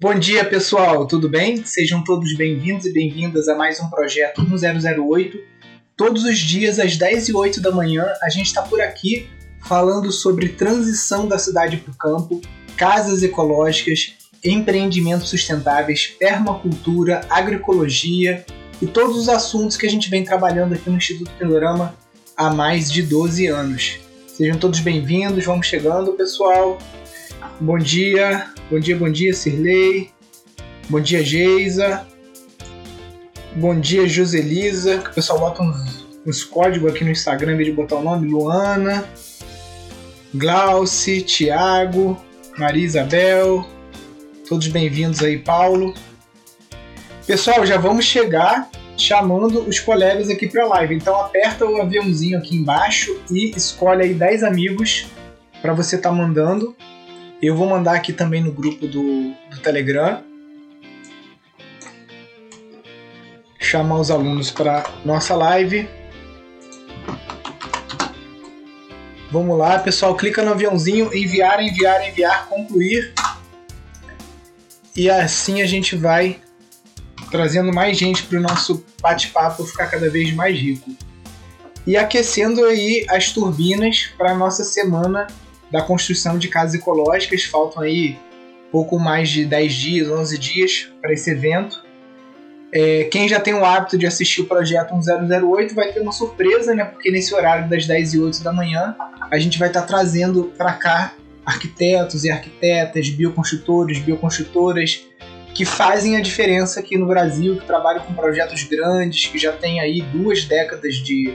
Bom dia, pessoal, tudo bem? Sejam todos bem-vindos e bem-vindas a mais um projeto 1008. Todos os dias, às 10 e 8 da manhã, a gente está por aqui falando sobre transição da cidade para o campo, casas ecológicas, empreendimentos sustentáveis, permacultura, agroecologia e todos os assuntos que a gente vem trabalhando aqui no Instituto Pindorama há mais de 12 anos. Sejam todos bem-vindos, vamos chegando, pessoal. Bom dia, bom dia, bom dia, Sirlei. Bom dia, Geisa. Bom dia, Joselisa. Que o pessoal bota uns, uns códigos aqui no Instagram em vez de botar o nome. Luana. Glauci, Thiago, Maria Isabel. Todos bem-vindos aí, Paulo. Pessoal, já vamos chegar chamando os colegas aqui para a live. Então aperta o aviãozinho aqui embaixo e escolhe aí 10 amigos para você estar tá mandando. Eu vou mandar aqui também no grupo do, do Telegram. Chamar os alunos para nossa live. Vamos lá, pessoal. Clica no aviãozinho, enviar, enviar, enviar, concluir. E assim a gente vai trazendo mais gente para o nosso bate-papo ficar cada vez mais rico. E aquecendo aí as turbinas para nossa semana da construção de casas ecológicas. Faltam aí pouco mais de 10 dias, 11 dias para esse evento. É, quem já tem o hábito de assistir o projeto 1008 vai ter uma surpresa, né? Porque nesse horário das 10 e 8 da manhã a gente vai estar tá trazendo para cá arquitetos e arquitetas, bioconstrutores, bioconstrutoras que fazem a diferença aqui no Brasil, que trabalham com projetos grandes, que já têm aí duas décadas de,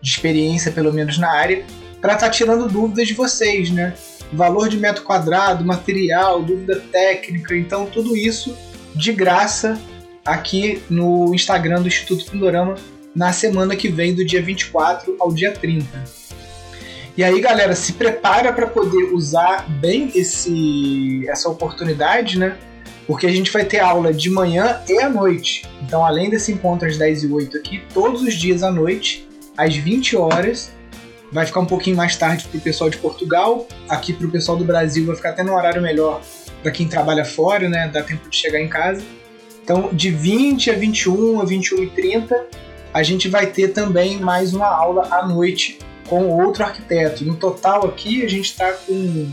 de experiência, pelo menos na área, para estar tá tirando dúvidas de vocês, né? Valor de metro quadrado, material, dúvida técnica, então tudo isso de graça aqui no Instagram do Instituto Pindorama na semana que vem, do dia 24 ao dia 30. E aí, galera, se prepara para poder usar bem esse, essa oportunidade, né? Porque a gente vai ter aula de manhã e à noite. Então, além desse encontro às 10 e 8 aqui, todos os dias à noite, às 20 horas, vai ficar um pouquinho mais tarde para o pessoal de Portugal, aqui para o pessoal do Brasil vai ficar até no horário melhor para quem trabalha fora, né? Dá tempo de chegar em casa. Então, de 20 a 21, a 21 e 30, a gente vai ter também mais uma aula à noite com outro arquiteto. No total aqui, a gente está com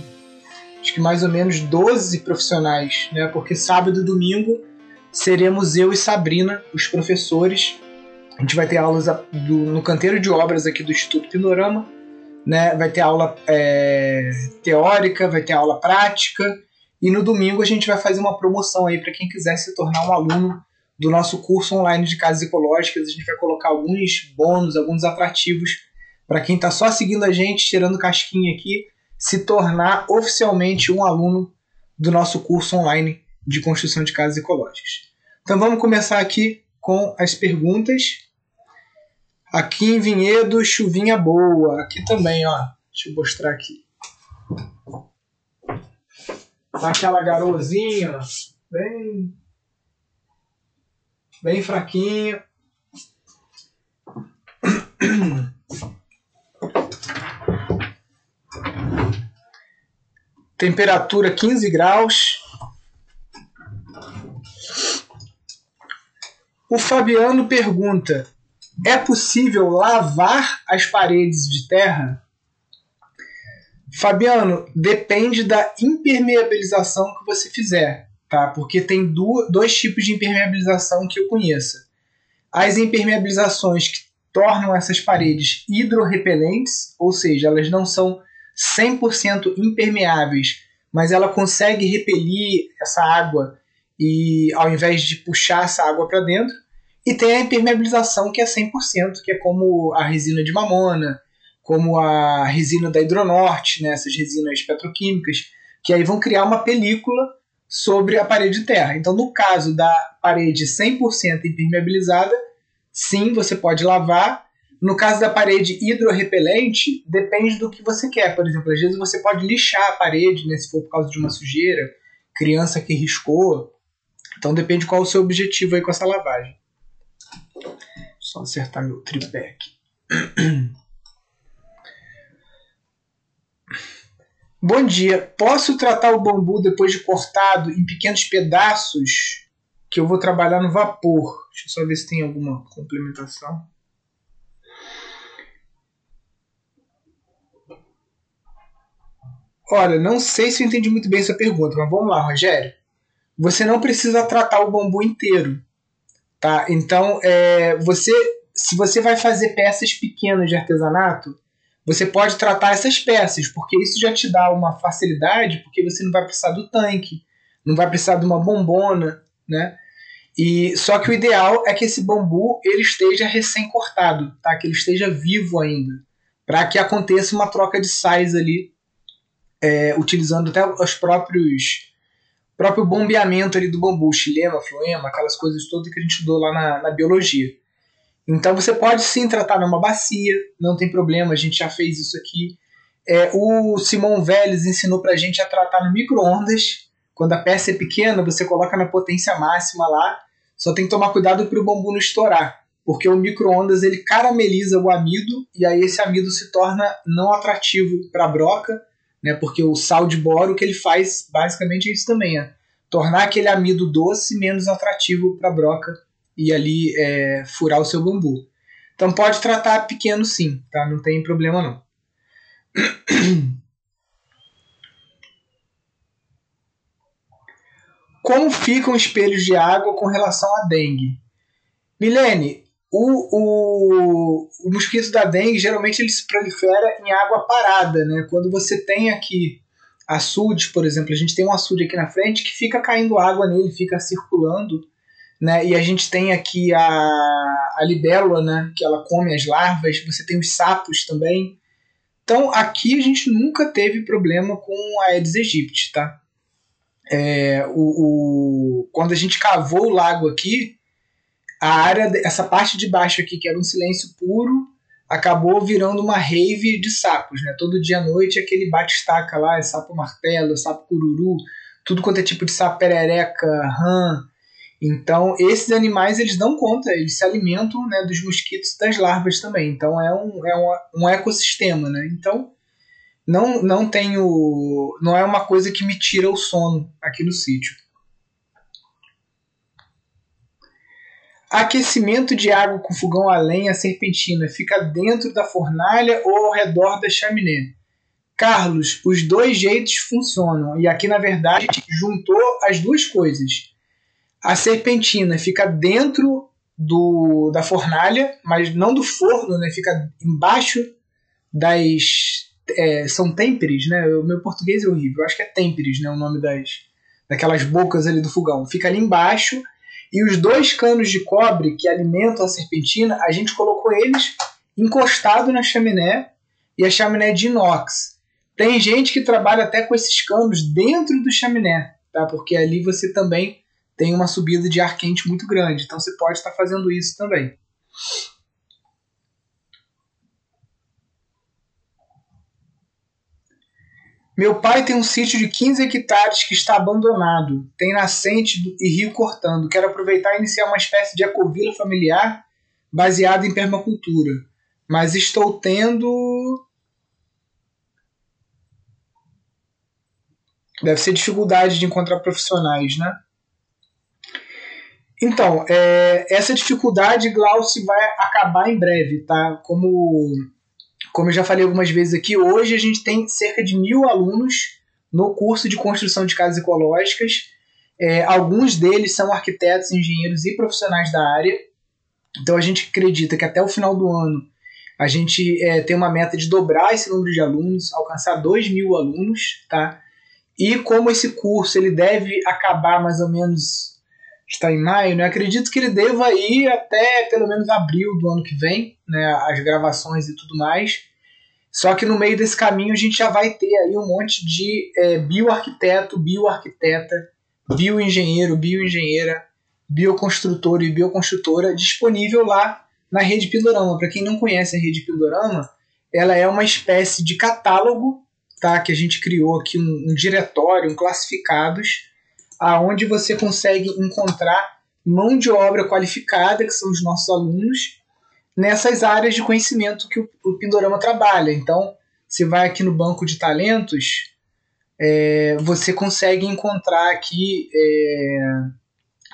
acho que mais ou menos 12 profissionais, né? Porque sábado e domingo seremos eu e Sabrina, os professores, a gente vai ter aulas do, no canteiro de obras aqui do Instituto Pindorama, né? Vai ter aula é, teórica, vai ter aula prática e no domingo a gente vai fazer uma promoção aí para quem quiser se tornar um aluno do nosso curso online de casas ecológicas. A gente vai colocar alguns bônus, alguns atrativos para quem está só seguindo a gente, tirando casquinha aqui, se tornar oficialmente um aluno do nosso curso online de construção de casas ecológicas. Então vamos começar aqui com as perguntas. Aqui em Vinhedo, chuvinha boa. Aqui também, ó. Deixa eu mostrar aqui. Tá aquela garoazinha, bem bem fraquinha. Temperatura 15 graus. O Fabiano pergunta: é possível lavar as paredes de terra? Fabiano, depende da impermeabilização que você fizer, tá? Porque tem dois tipos de impermeabilização que eu conheça. As impermeabilizações que tornam essas paredes hidrorrepelentes, ou seja, elas não são 100% impermeáveis, mas ela consegue repelir essa água e ao invés de puxar essa água para dentro. E tem a impermeabilização que é 100%, que é como a resina de mamona, como a resina da Hidronorte, né, essas resinas petroquímicas, que aí vão criar uma película sobre a parede de terra. Então, no caso da parede 100% impermeabilizada, sim, você pode lavar. No caso da parede hidrorrepelente, depende do que você quer. Por exemplo, às vezes você pode lixar a parede, né, se for por causa de uma sujeira, criança que riscou. Então depende qual o seu objetivo aí com essa lavagem. Só acertar meu tripé aqui. Bom dia. Posso tratar o bambu depois de cortado em pequenos pedaços que eu vou trabalhar no vapor? Deixa eu só ver se tem alguma complementação. Olha, não sei se eu entendi muito bem essa pergunta, mas vamos lá, Rogério. Você não precisa tratar o bambu inteiro, tá? Então, é, você, se você vai fazer peças pequenas de artesanato, você pode tratar essas peças, porque isso já te dá uma facilidade, porque você não vai precisar do tanque, não vai precisar de uma bombona, né? E só que o ideal é que esse bambu ele esteja recém cortado, tá? Que ele esteja vivo ainda, para que aconteça uma troca de sais ali, é, utilizando até os próprios próprio bombeamento ali do bambu, xilema, floema, aquelas coisas todas que a gente estudou lá na, na biologia. Então você pode sim tratar numa bacia, não tem problema, a gente já fez isso aqui. É, o Simon Vélez ensinou pra gente a tratar no micro-ondas. Quando a peça é pequena, você coloca na potência máxima lá. Só tem que tomar cuidado para o bambu não estourar, porque o micro-ondas ele carameliza o amido e aí esse amido se torna não atrativo para a broca, né? Porque o sal de boro que ele faz basicamente é isso também, é tornar aquele amido doce menos atrativo para a broca e ali é, furar o seu bambu. Então pode tratar pequeno sim, tá? Não tem problema não. Como ficam espelhos de água com relação à dengue? Milene, o, o, o mosquito da dengue geralmente ele se prolifera em água parada, né? Quando você tem aqui açudes, por exemplo, a gente tem um açude aqui na frente que fica caindo água nele, fica circulando né? E a gente tem aqui a, a libélula, né? Que ela come as larvas. Você tem os sapos também. Então aqui a gente nunca teve problema com a Aedes aegypti, tá? É, o, o, quando a gente cavou o lago aqui, a área, essa parte de baixo aqui, que era um silêncio puro, acabou virando uma rave de sapos, né? Todo dia à noite aquele bate-estaca lá, é sapo martelo, sapo cururu, tudo quanto é tipo de sapo perereca, rã, então, esses animais eles dão conta, eles se alimentam né, dos mosquitos das larvas também. Então, é um, é um, um ecossistema. Né? Então, não, não tenho. Não é uma coisa que me tira o sono aqui no sítio. Aquecimento de água com fogão a lenha serpentina fica dentro da fornalha ou ao redor da chaminé? Carlos, os dois jeitos funcionam. E aqui, na verdade, juntou as duas coisas a serpentina fica dentro do, da fornalha, mas não do forno, né? Fica embaixo das. É, são têmperes, né? O meu português é horrível. Eu acho que é têmperes, né? O nome das, daquelas bocas ali do fogão. Fica ali embaixo. E os dois canos de cobre que alimentam a serpentina, a gente colocou eles encostado na chaminé e a chaminé é de inox. Tem gente que trabalha até com esses canos dentro do chaminé, tá? Porque ali você também tem uma subida de ar quente muito grande. Então você pode estar fazendo isso também. Meu pai tem um sítio de 15 hectares que está abandonado. Tem nascente e rio cortando. Quero aproveitar e iniciar uma espécie de ecovila familiar baseada em permacultura. Mas estou tendo. Deve ser dificuldade de encontrar profissionais, né? Então, é, essa dificuldade, Glaucio, vai acabar em breve, tá? Como, como eu já falei algumas vezes aqui, hoje a gente tem cerca de mil alunos no curso de construção de casas ecológicas. É, alguns deles são arquitetos, engenheiros e profissionais da área. Então a gente acredita que até o final do ano a gente é, tem uma meta de dobrar esse número de alunos, alcançar 2 mil alunos, tá? E como esse curso ele deve acabar mais ou menos está em maio, né? Acredito que ele deva ir até pelo menos abril do ano que vem, né? As gravações e tudo mais. Só que no meio desse caminho a gente já vai ter aí um monte de é, bioarquiteto, bioarquiteta, bioengenheiro, bioengenheira, bioconstrutor e bioconstrutora disponível lá na Rede Pindorama. Para quem não conhece a Rede Pindorama, ela é uma espécie de catálogo tá, que a gente criou aqui, um, um diretório, um classificados, aonde você consegue encontrar mão de obra qualificada, que são os nossos alunos, nessas áreas de conhecimento que o, Pindorama trabalha. Então, você vai aqui no banco de talentos, é, você consegue encontrar aqui é,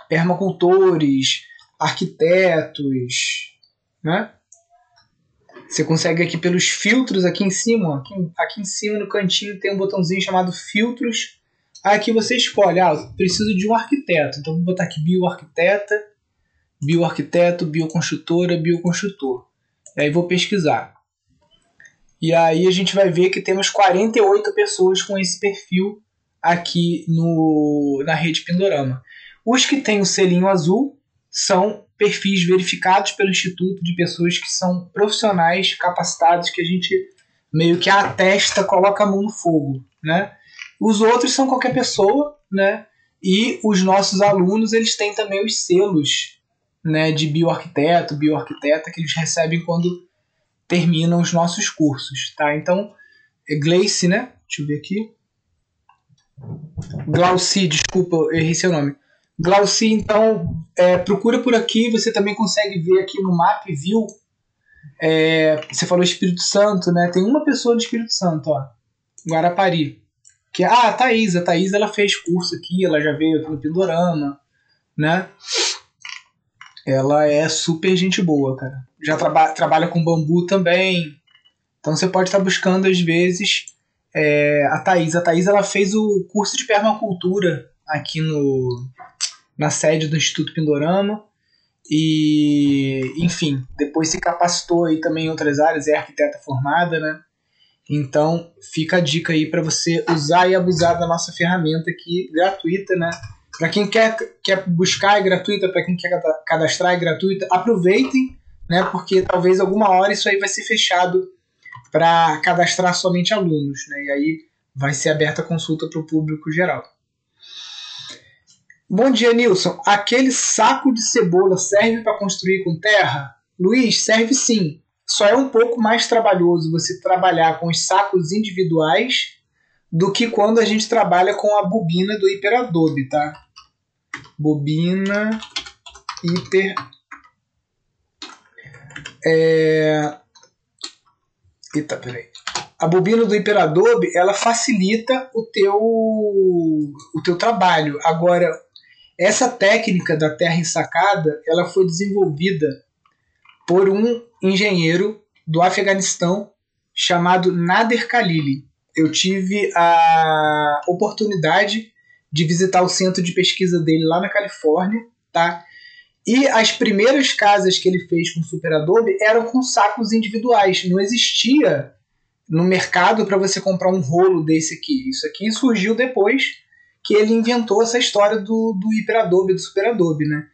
permacultores, arquitetos, né? Você consegue aqui pelos filtros aqui em cima, aqui, aqui em cima no cantinho tem um botãozinho chamado filtros. Aqui você escolhe, ah, preciso de um arquiteto, então vou botar aqui bioarquiteta, bioarquiteto, bioconstrutora, bioconstrutor. E aí vou pesquisar. E aí a gente vai ver que temos 48 pessoas com esse perfil aqui no, na rede Pindorama. Os que têm o selinho azul são perfis verificados pelo Instituto de pessoas que são profissionais capacitados que a gente meio que atesta, coloca a mão no fogo, né? Os outros são qualquer pessoa, né? E os nossos alunos, eles têm também os selos, né, de bioarquiteto, bioarquiteta que eles recebem quando terminam os nossos cursos, tá? Então, é Gleice, né? Deixa eu ver aqui. Glauci, desculpa, errei seu nome. Glauci, então, é, procura por aqui, você também consegue ver aqui no Map View. É, você falou Espírito Santo, né? Tem uma pessoa do Espírito Santo, ó. Guarapari. Que, ah, a Thaís. A Thaís ela fez curso aqui, ela já veio aqui no Pindorama, né? Ela é super gente boa, cara. Já traba trabalha com bambu também. Então você pode estar buscando, às vezes, é, a Thaís. A Thaís ela fez o curso de permacultura aqui no, na sede do Instituto Pindorama. E, enfim, depois se capacitou aí também em outras áreas, é arquiteta formada, né? Então, fica a dica aí para você usar e abusar da nossa ferramenta aqui, gratuita, né? Para quem quer, quer buscar é gratuita, para quem quer cadastrar é gratuita, aproveitem, né? Porque talvez alguma hora isso aí vai ser fechado para cadastrar somente alunos, né? E aí vai ser aberta a consulta para o público geral. Bom dia, Nilson. Aquele saco de cebola serve para construir com terra? Luiz, serve sim. Só é um pouco mais trabalhoso você trabalhar com os sacos individuais do que quando a gente trabalha com a bobina do hiperadobe, tá? Bobina hiper é... Eita, peraí. A bobina do hiperadobe, ela facilita o teu o teu trabalho. Agora, essa técnica da terra ensacada, ela foi desenvolvida por um engenheiro do Afeganistão chamado Nader Khalili. Eu tive a oportunidade de visitar o centro de pesquisa dele lá na Califórnia, tá? E as primeiras casas que ele fez com Super Adobe eram com sacos individuais. Não existia no mercado para você comprar um rolo desse aqui. Isso aqui surgiu depois que ele inventou essa história do, do hiperadobe, do superadobe, né?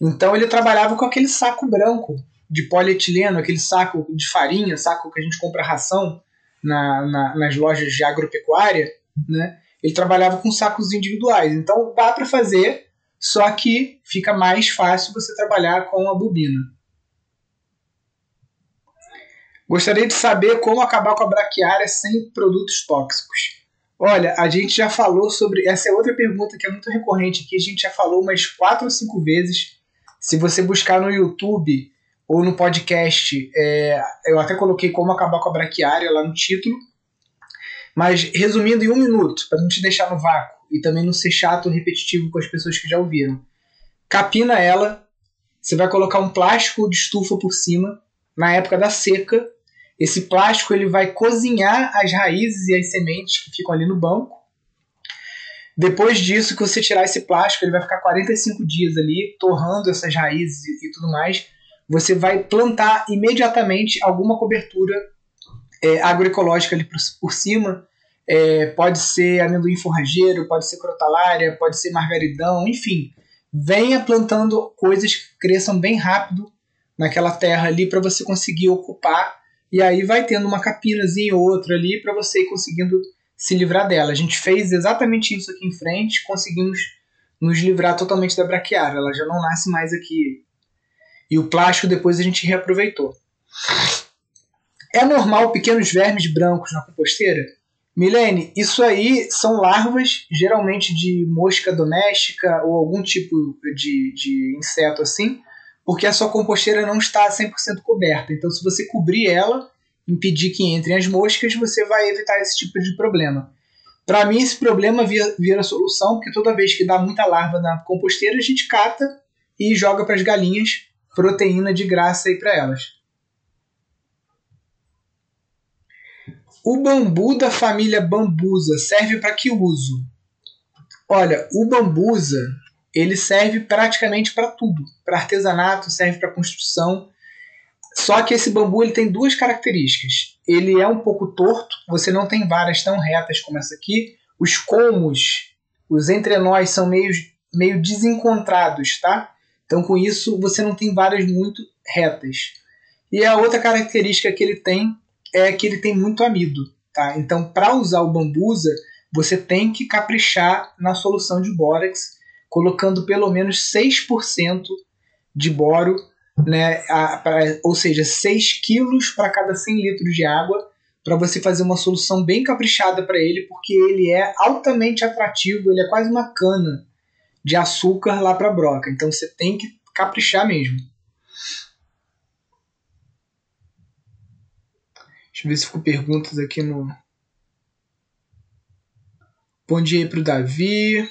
Então ele trabalhava com aquele saco branco de polietileno, aquele saco de farinha, saco que a gente compra ração na, na, nas lojas de agropecuária, né? Ele trabalhava com sacos individuais. Então dá para fazer, só que fica mais fácil você trabalhar com a bobina. Gostaria de saber como acabar com a braquiária sem produtos tóxicos. Olha, a gente já falou sobre. Essa é outra pergunta que é muito recorrente aqui. A gente já falou umas quatro ou cinco vezes. Se você buscar no YouTube ou no podcast, é, eu até coloquei como acabar com a braquiária lá no título. Mas resumindo em um minuto, para não te deixar no vácuo e também não ser chato repetitivo com as pessoas que já ouviram. Capina ela, você vai colocar um plástico de estufa por cima na época da seca esse plástico ele vai cozinhar as raízes e as sementes que ficam ali no banco. Depois disso, que você tirar esse plástico, ele vai ficar 45 dias ali, torrando essas raízes e, tudo mais. Você vai plantar imediatamente alguma cobertura é, agroecológica ali por, por cima. É, pode ser amendoim forrageiro, pode ser crotalária, pode ser margaridão, enfim. Venha plantando coisas que cresçam bem rápido naquela terra ali para você conseguir ocupar e aí vai tendo uma capinazinha ou outra ali para você ir conseguindo se livrar dela. A gente fez exatamente isso aqui em frente, conseguimos nos livrar totalmente da braquiária, ela já não nasce mais aqui. E o plástico depois a gente reaproveitou. É normal pequenos vermes brancos na composteira? Milene, isso aí são larvas, geralmente de mosca doméstica ou algum tipo de, de inseto assim, porque a sua composteira não está 100% coberta. Então, se você cobrir ela, impedir que entrem as moscas, você vai evitar esse tipo de problema. Para mim, esse problema vira, vira solução, porque toda vez que dá muita larva na composteira, a gente cata e joga para as galinhas proteína de graça aí para elas. O bambu da família bambusa serve para que uso? Olha, o bambusa ele serve praticamente para tudo. Para artesanato, serve para construção. Só que esse bambu ele tem duas características. Ele é um pouco torto, você não tem varas tão retas como essa aqui. Os comos, os entrenós são meio, meio desencontrados, tá? Então com isso você não tem varas muito retas. E a outra característica que ele tem é que ele tem muito amido, tá? Então para usar o bambusa, você tem que caprichar na solução de bórax, colocando pelo menos 6% de boro né, a, pra, ou seja, 6 quilos para cada 100 litros de água, para você fazer uma solução bem caprichada para ele, porque ele é altamente atrativo, ele é quase uma cana de açúcar lá para broca. Então você tem que caprichar mesmo. Deixa eu ver se ficou perguntas aqui no. Bom dia aí pro Davi.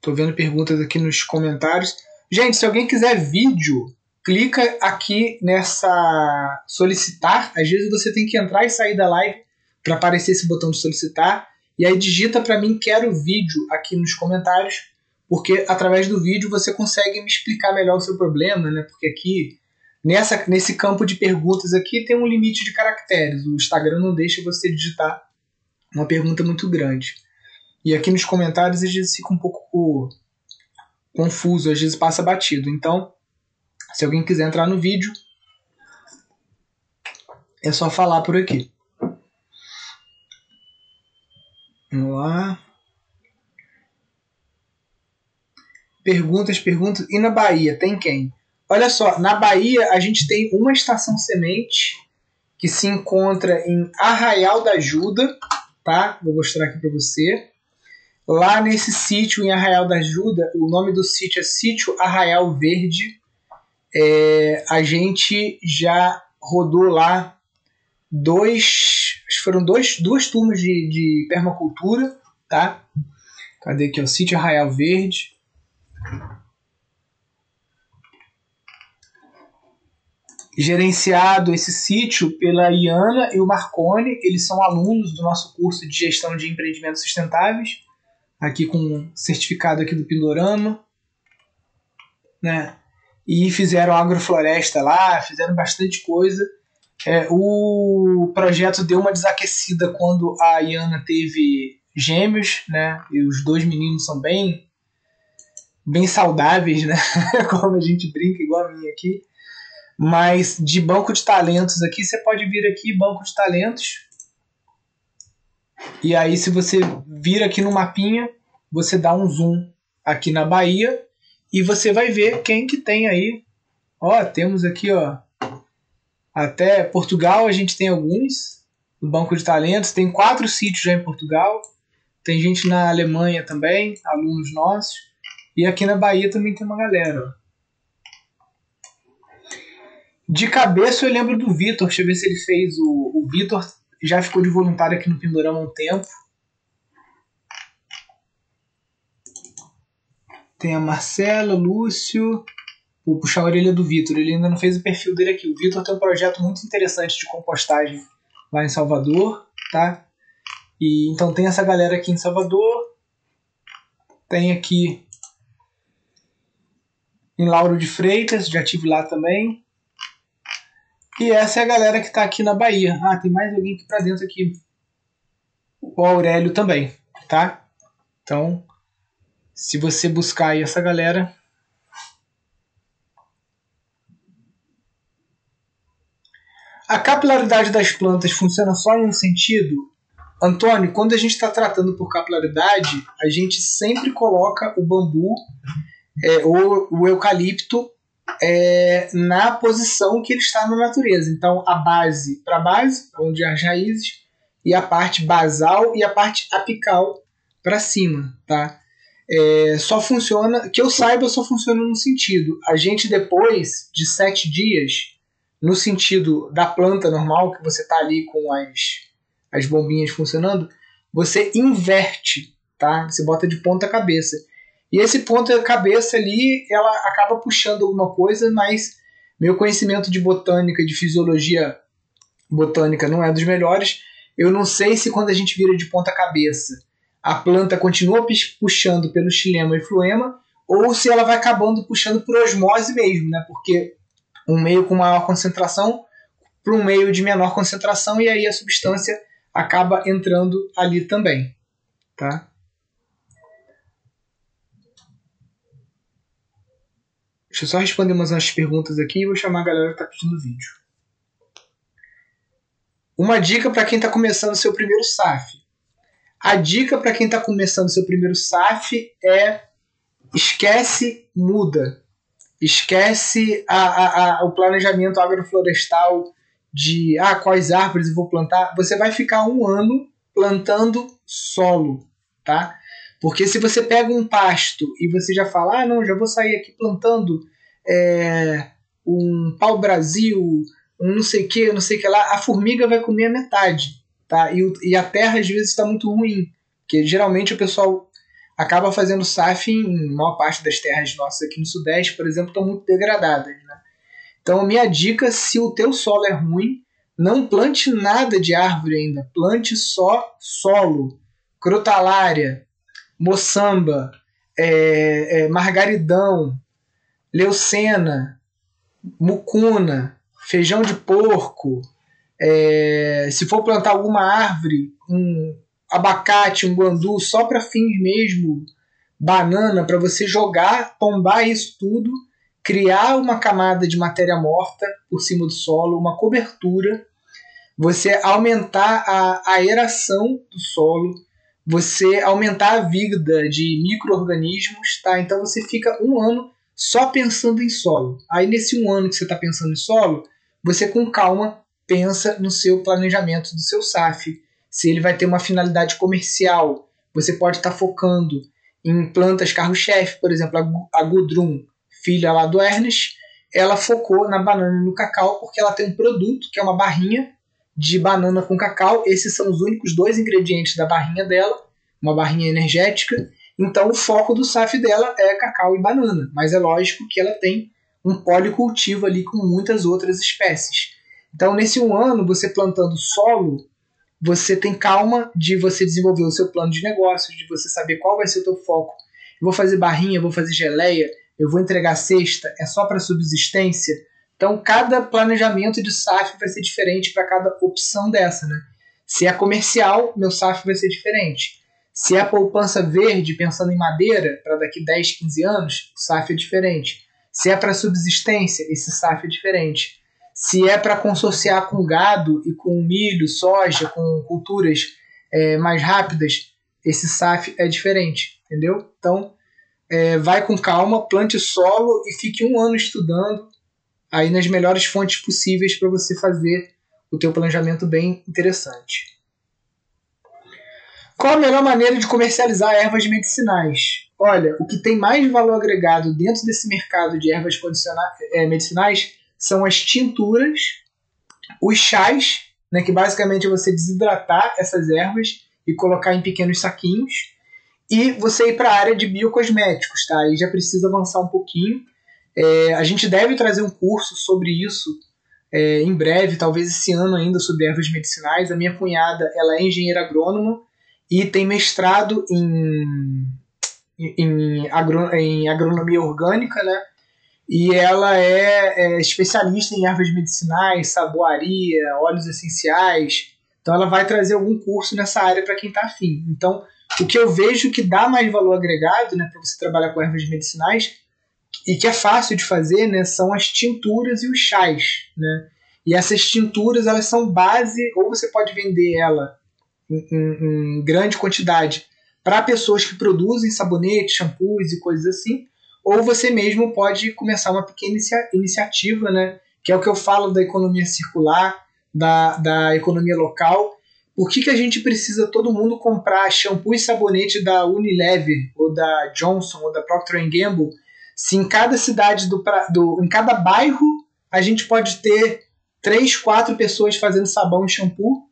Tô vendo perguntas aqui nos comentários. Gente, se alguém quiser vídeo, clica aqui nessa solicitar. Às vezes você tem que entrar e sair da live para aparecer esse botão de solicitar. E aí digita para mim quero vídeo aqui nos comentários, porque através do vídeo você consegue me explicar melhor o seu problema, né? Porque aqui nessa nesse campo de perguntas aqui tem um limite de caracteres. O Instagram não deixa você digitar uma pergunta muito grande. E aqui nos comentários às vezes fica um pouco confuso, às vezes passa batido. Então, se alguém quiser entrar no vídeo, é só falar por aqui. Vamos lá. Perguntas, perguntas. E na Bahia, tem quem? Olha só, na Bahia a gente tem uma estação semente que se encontra em Arraial da Ajuda, tá? Vou mostrar aqui para você. Lá nesse sítio em Arraial da Ajuda, o nome do sítio é Sítio Arraial Verde. É, a gente já rodou lá dois. Foram dois, duas turmas de, de permacultura, tá? Cadê aqui? O Sítio Arraial Verde. Gerenciado esse sítio pela Iana e o Marcone, eles são alunos do nosso curso de gestão de empreendimentos sustentáveis aqui com certificado aqui do Pindorama, né? E fizeram agrofloresta lá, fizeram bastante coisa. É, o projeto deu uma desaquecida quando a Iana teve gêmeos, né? E os dois meninos são bem bem saudáveis, né? Como a gente brinca igual a minha aqui. Mas de banco de talentos aqui, você pode vir aqui, banco de talentos, e aí, se você vir aqui no mapinha, você dá um zoom aqui na Bahia e você vai ver quem que tem aí. Ó, temos aqui, ó, até Portugal a gente tem alguns, no Banco de Talentos, tem quatro sítios já em Portugal, tem gente na Alemanha também, alunos nossos, e aqui na Bahia também tem uma galera. De cabeça eu lembro do Vitor, deixa eu ver se ele fez o. O Vitor já ficou de voluntário aqui no Pindorama há um tempo. Tem a Marcela, Lúcio. Vou puxar a orelha do Vitor, ele ainda não fez o perfil dele aqui. O Vitor tem um projeto muito interessante de compostagem lá em Salvador, tá? E então tem essa galera aqui em Salvador. Tem aqui em Lauro de Freitas, já tive lá também. E essa é a galera que está aqui na Bahia. Ah, tem mais alguém aqui para dentro aqui. O Aurélio também, tá? Então, se você buscar aí essa galera, a capilaridade das plantas funciona só em um sentido? Antônio, quando a gente está tratando por capilaridade, a gente sempre coloca o bambu é, ou o eucalipto é, na posição que ele está na natureza. Então, a base para base, onde as raízes, e a parte basal e a parte apical para cima, tá? É, só funciona, que eu saiba, só funciona no sentido. A gente, depois de sete dias, no sentido da planta normal, que você está ali com as, as bombinhas funcionando, você inverte, tá? Você bota de ponta cabeça. E esse ponta cabeça ali, ela acaba puxando alguma coisa, mas meu conhecimento de botânica de fisiologia botânica não é dos melhores. Eu não sei se quando a gente vira de ponta cabeça, a planta continua puxando pelo xilema e fluema, ou se ela vai acabando puxando por osmose mesmo, né? Porque um meio com maior concentração para um meio de menor concentração e aí a substância acaba entrando ali também, tá? Deixa eu só responder umas, umas perguntas aqui e vou chamar a galera que está pedindo vídeo. Uma dica para quem está começando seu primeiro SAF. A dica para quem está começando seu primeiro SAF é esquece, muda. Esquece a, a, a, o planejamento agroflorestal de ah, quais árvores eu vou plantar. Você vai ficar um ano plantando solo, tá? Porque se você pega um pasto e você já fala, ah, não, já vou sair aqui plantando é, um pau-brasil, um não sei o que, não sei o que lá, a formiga vai comer a metade, tá? E, e a terra às vezes está muito ruim, porque geralmente o pessoal acaba fazendo SAF em maior parte das terras nossas aqui no Sudeste, por exemplo, estão muito degradadas. Né? Então, minha dica, se o teu solo é ruim, não plante nada de árvore ainda, plante só solo, crotalária, moçamba, é, é, margaridão, leucena, mucuna, feijão de porco. É, se for plantar alguma árvore, um abacate, um guandu, só para fins mesmo, banana, para você jogar, tombar isso tudo, criar uma camada de matéria morta por cima do solo, uma cobertura, você aumentar a aeração do solo, você aumentar a vida de micro-organismos, tá? Então você fica um ano só pensando em solo. Aí nesse um ano que você está pensando em solo, você com calma pensa no seu planejamento do seu SAF se ele vai ter uma finalidade comercial. Você pode estar tá focando em plantas carro-chefe, por exemplo, a Gudrun, filha lá do Ernest, ela focou na banana e no cacau porque ela tem um produto que é uma barrinha de banana com cacau. Esses são os únicos dois ingredientes da barrinha dela, uma barrinha energética. Então o foco do SAF dela é cacau e banana, mas é lógico que ela tem um policultivo ali com muitas outras espécies. Então nesse um ano você plantando solo você tem calma de você desenvolver o seu plano de negócio, de você saber qual vai ser o teu foco. Eu vou fazer barrinha, vou fazer geleia, eu vou entregar cesta, é só para subsistência. Então, cada planejamento de SAF vai ser diferente para cada opção dessa, né? Se é comercial, meu SAF vai ser diferente. Se é poupança verde, pensando em madeira, para daqui 10, 15 anos, o SAF é diferente. Se é para subsistência, esse SAF é diferente. Se é para consorciar com gado e com milho, soja, com culturas é, mais rápidas, esse SAF é diferente, entendeu? Então, é, vai com calma, plante solo e fique um ano estudando aí nas melhores fontes possíveis para você fazer o teu planejamento bem interessante. Qual a melhor maneira de comercializar ervas medicinais? Olha, o que tem mais valor agregado dentro desse mercado de ervas é, medicinais são as tinturas, os chás, né, que basicamente é você desidratar essas ervas e colocar em pequenos saquinhos, e você ir para a área de biocosméticos, tá? Aí já precisa avançar um pouquinho. É, a gente deve trazer um curso sobre isso é, em breve, talvez esse ano ainda, sobre ervas medicinais. A minha cunhada ela é engenheira agrônoma e tem mestrado em, em, agro, em agronomia orgânica, né? E ela é, é, especialista em ervas medicinais, saboaria, óleos essenciais. Então ela vai trazer algum curso nessa área para quem está afim. Então, o que eu vejo que dá mais valor agregado né, para você trabalhar com ervas medicinais e que é fácil de fazer né, são as tinturas e os chás. Né? E essas tinturas elas são base, ou você pode vender ela em, em, em grande quantidade para pessoas que produzem sabonetes, shampoos e coisas assim, ou você mesmo pode começar uma pequena inicia iniciativa, né? que é o que eu falo da economia circular, da, da economia local. Por que, que a gente precisa todo mundo comprar shampoo e sabonete da Unilever, ou da Johnson, ou da Procter Gamble, se em cada cidade, do, do, em cada bairro, a gente pode ter três, quatro pessoas fazendo sabão e shampoo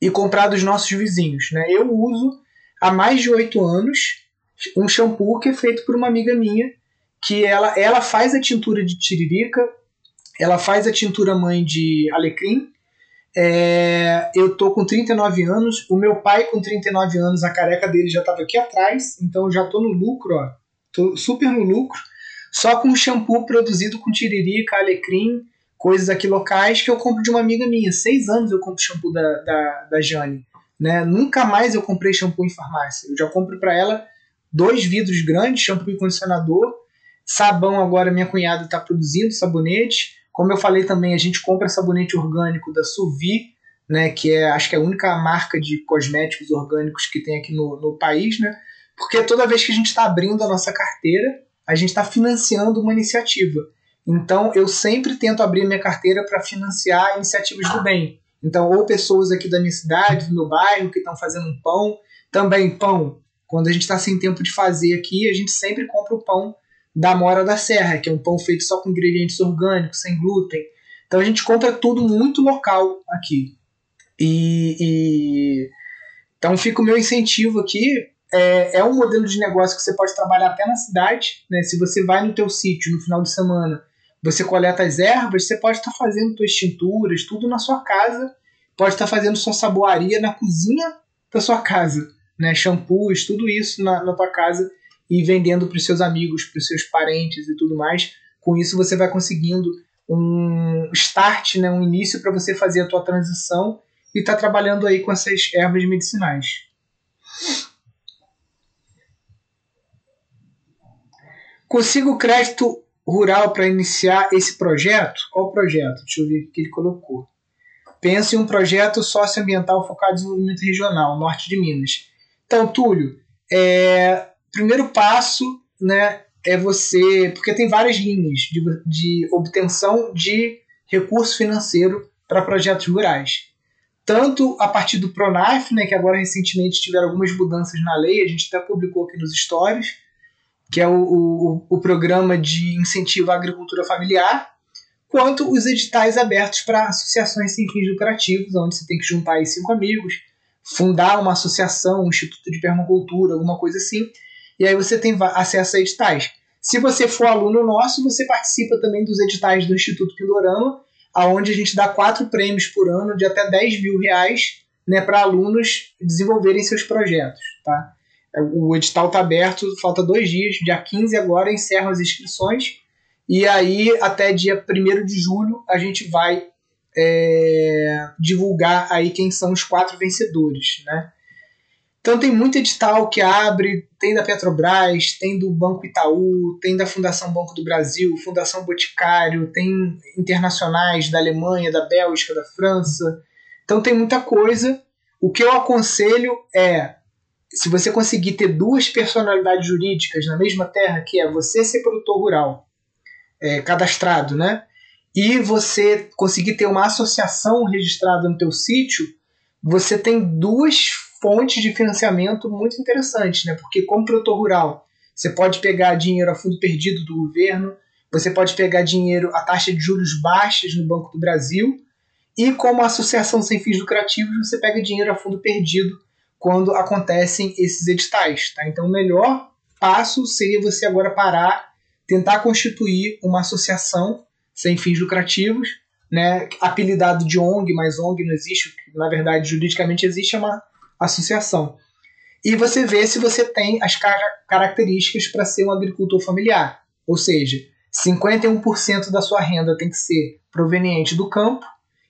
e comprar dos nossos vizinhos. Né? Eu uso há mais de oito anos um shampoo que é feito por uma amiga minha, que ela, ela faz a tintura de tiririca, ela faz a tintura mãe de alecrim. É, eu tô com 39 anos, o meu pai com 39 anos, a careca dele já estava aqui atrás, então já tô no lucro, ó, tô super no lucro, só com shampoo produzido com tiririca, alecrim, coisas aqui locais que eu compro de uma amiga minha. Seis anos eu compro shampoo da, da, da Jane. Né? Nunca mais eu comprei shampoo em farmácia. Eu já compro para ela dois vidros grandes, shampoo e condicionador. Sabão agora minha cunhada está produzindo sabonete. Como eu falei também, a gente compra sabonete orgânico da Suvi, né, que é acho que é a única marca de cosméticos orgânicos que tem aqui no, no país, né? Porque toda vez que a gente está abrindo a nossa carteira, a gente está financiando uma iniciativa. Então eu sempre tento abrir minha carteira para financiar iniciativas do bem. Então, ou pessoas aqui da minha cidade, do meu bairro, que estão fazendo um pão. Também pão. Quando a gente está sem tempo de fazer aqui, a gente sempre compra o pão da Mora da Serra, que é um pão feito só com ingredientes orgânicos, sem glúten. Então a gente compra tudo muito local aqui. E, e... então fica o meu incentivo aqui. É, é um modelo de negócio que você pode trabalhar até na cidade. Né? Se você vai no teu sítio no final de semana, você coleta as ervas, você pode estar fazendo suas tinturas, tudo na sua casa. Pode estar fazendo sua saboaria na cozinha da sua casa. Né? Shampoos, tudo isso na, na tua casa e vendendo para os seus amigos, para os seus parentes e tudo mais. Com isso você vai conseguindo um start, né, um início para você fazer a tua transição e tá trabalhando aí com essas ervas medicinais. Consigo crédito rural para iniciar esse projeto? Qual projeto? Deixa eu ver o que ele colocou. Pense em um projeto socioambiental focado em desenvolvimento regional, norte de Minas. Então, Túlio, é, primeiro passo né, é você. Porque tem várias linhas de, de obtenção de recurso financeiro para projetos rurais. Tanto a partir do Pronaf, né, que agora recentemente tiveram algumas mudanças na lei, a gente até publicou aqui nos stories, que é o, o, o programa de incentivo à agricultura familiar, quanto os editais abertos para associações sem fins lucrativos, onde você tem que juntar aí cinco amigos, fundar uma associação, um instituto de permacultura, alguma coisa assim, e aí você tem acesso a editais. Se você for aluno nosso, você participa também dos editais do Instituto Pindorama, aonde a gente dá quatro prêmios por ano de até 10 mil reais né, para alunos desenvolverem seus projetos. Tá? O edital está aberto, falta dois dias, dia 15 agora encerram as inscrições, e aí até dia 1 de julho a gente vai é, divulgar aí quem são os quatro vencedores, né? Então tem muito edital que abre, tem da Petrobras, tem do Banco Itaú, tem da Fundação Banco do Brasil, Fundação Boticário, tem internacionais da Alemanha, da Bélgica, da França. Então tem muita coisa. O que eu aconselho é, se você conseguir ter duas personalidades jurídicas na mesma terra, que é você ser produtor rural, é, cadastrado, né? E você conseguir ter uma associação registrada no teu sítio, você tem duas fontes de financiamento muito interessantes, né? Porque como produtor rural, você pode pegar dinheiro a fundo perdido do governo, você pode pegar dinheiro a taxa de juros baixas no Banco do Brasil, e como associação sem fins lucrativos, você pega dinheiro a fundo perdido quando acontecem esses editais, tá? Então o melhor passo seria você agora parar, tentar constituir uma associação sem fins lucrativos, né, apelidado de ONG, mas ONG não existe, na verdade juridicamente existe, é uma associação. E você vê se você tem as car características para ser um agricultor familiar. Ou seja, 51% da sua renda tem que ser proveniente do campo,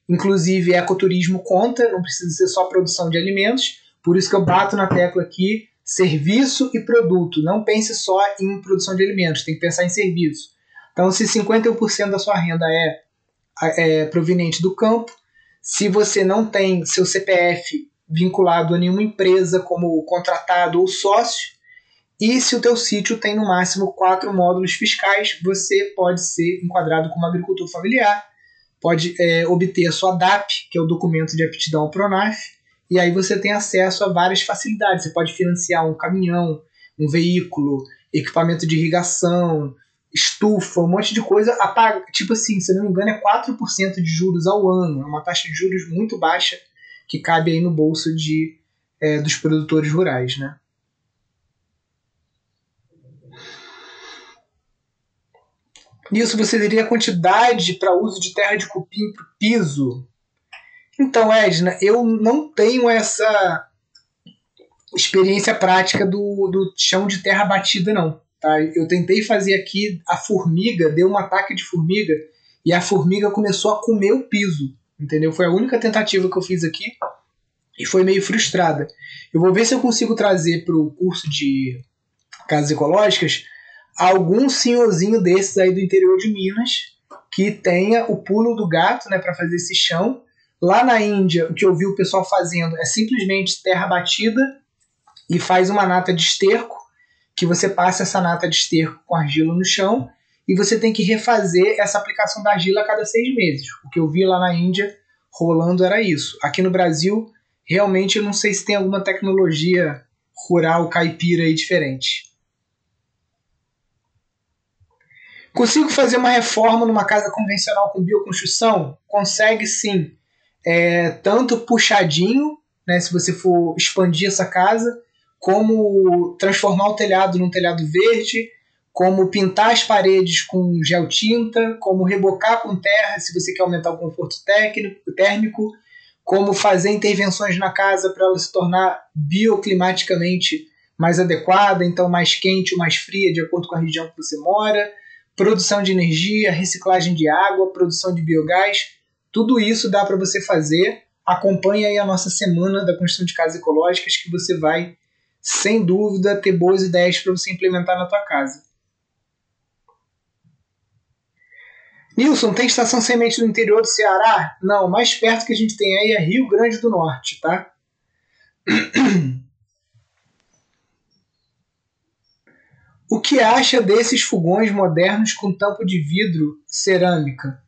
inclusive ecoturismo conta, não precisa ser só produção de alimentos, por isso que eu bato na tecla aqui, serviço e produto. Não pense só em produção de alimentos, tem que pensar em serviço. Então, se 51% da sua renda é, é proveniente do campo, se você não tem seu CPF vinculado a nenhuma empresa como contratado ou sócio. E se o teu sítio tem no máximo quatro módulos fiscais, você pode ser enquadrado como agricultor familiar, pode é, obter a sua DAP, que é o documento de aptidão Pronaf, e aí você tem acesso a várias facilidades. Você pode financiar um caminhão, um veículo, equipamento de irrigação, estufa, um monte de coisa, apaga, tipo assim, se não me engano, é 4% de juros ao ano. É uma taxa de juros muito baixa que cabe aí no bolso de, é, dos produtores rurais, né? Nisso você teria quantidade para uso de terra de cupim para piso. Então, Edna, eu não tenho essa experiência prática do, do chão de terra batida, não. Tá? Eu tentei fazer aqui a formiga, deu um ataque de formiga e a formiga começou a comer o piso, entendeu? Foi a única tentativa que eu fiz aqui e foi meio frustrada. Eu vou ver se eu consigo trazer para o curso de casas ecológicas algum senhorzinho desses aí do interior de Minas que tenha o pulo do gato, né, para fazer esse chão. Lá na Índia, o que eu vi o pessoal fazendo é simplesmente terra batida e faz uma nata de esterco que você passa essa nata de esterco com argila no chão e você tem que refazer essa aplicação da argila a cada seis meses. O que eu vi lá na Índia rolando era isso. Aqui no Brasil, realmente eu não sei se tem alguma tecnologia rural caipira aí diferente. Consigo fazer uma reforma numa casa convencional com bioconstrução? Consegue sim. É, tanto puxadinho, né, se você for expandir essa casa, como transformar o telhado num telhado verde, como pintar as paredes com gel tinta, como rebocar com terra se você quer aumentar o conforto técnico, térmico, como fazer intervenções na casa para ela se tornar bioclimaticamente mais adequada, então mais quente ou mais fria de acordo com a região que você mora, produção de energia, reciclagem de água, produção de biogás, tudo isso dá para você fazer. Acompanhe aí a nossa semana da construção de casas ecológicas que você vai sem dúvida, ter boas ideias para você implementar na tua casa. Nilson, tem estação semente no interior do Ceará? Não, mais perto que a gente tem aí é Rio Grande do Norte, tá? O que acha desses fogões modernos com tampo de vidro cerâmica?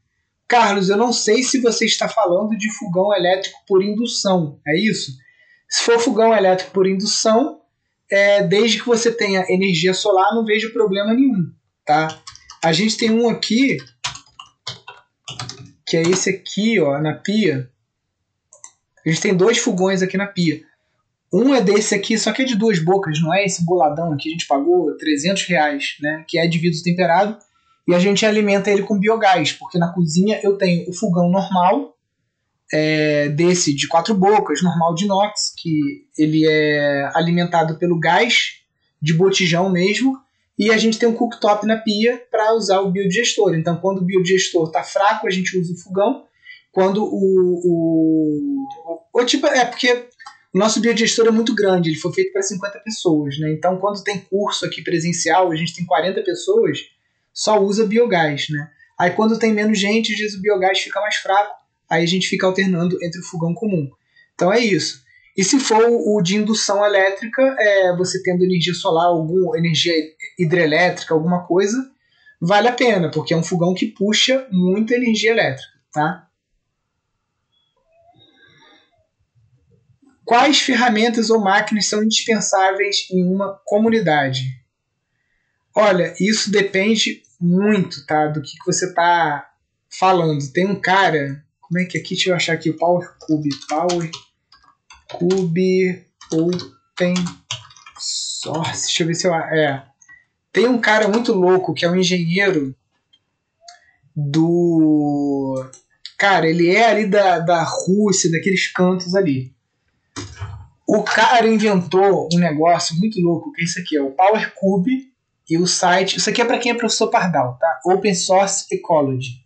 Carlos, eu não sei se você está falando de fogão elétrico por indução, é isso? Se for fogão elétrico por indução, é, desde que você tenha energia solar, não vejo problema nenhum, tá? A gente tem um aqui, que é esse aqui, ó, na pia. A gente tem dois fogões aqui na pia. Um é desse aqui, só que é de duas bocas, não é esse boladão aqui. A gente pagou 300 reais, né? Que é de vidro temperado. E a gente alimenta ele com biogás, porque na cozinha eu tenho o fogão normal, é, desse de quatro bocas, normal de inox, que ele é alimentado pelo gás de botijão mesmo, e a gente tem um cooktop na pia para usar o biodigestor. Então, quando o biodigestor está fraco, a gente usa o fogão. Quando o, o, o, tipo é porque o nosso biodigestor é muito grande, ele foi feito para 50 pessoas, né? Então, quando tem curso aqui presencial, a gente tem 40 pessoas, só usa biogás, né? Aí quando tem menos gente, às vezes o biogás fica mais fraco aí a gente fica alternando entre o fogão comum. Então é isso. E se for o de indução elétrica, é, você tendo energia solar, alguma energia hidrelétrica, alguma coisa, vale a pena, porque é um fogão que puxa muita energia elétrica, tá? Quais ferramentas ou máquinas são indispensáveis em uma comunidade? Olha, isso depende muito, tá, do que, que você está falando. Tem um cara como é que aqui, deixa eu achar aqui o Power Cube. Power Cube Open Source. Deixa eu ver se eu. É. Tem um cara muito louco que é um engenheiro do. Cara, ele é ali da, da Rússia, daqueles cantos ali. O cara inventou um negócio muito louco, que é isso aqui, é o Power Cube e o site. Isso aqui é para quem é professor Pardal, tá? Open Source Ecology.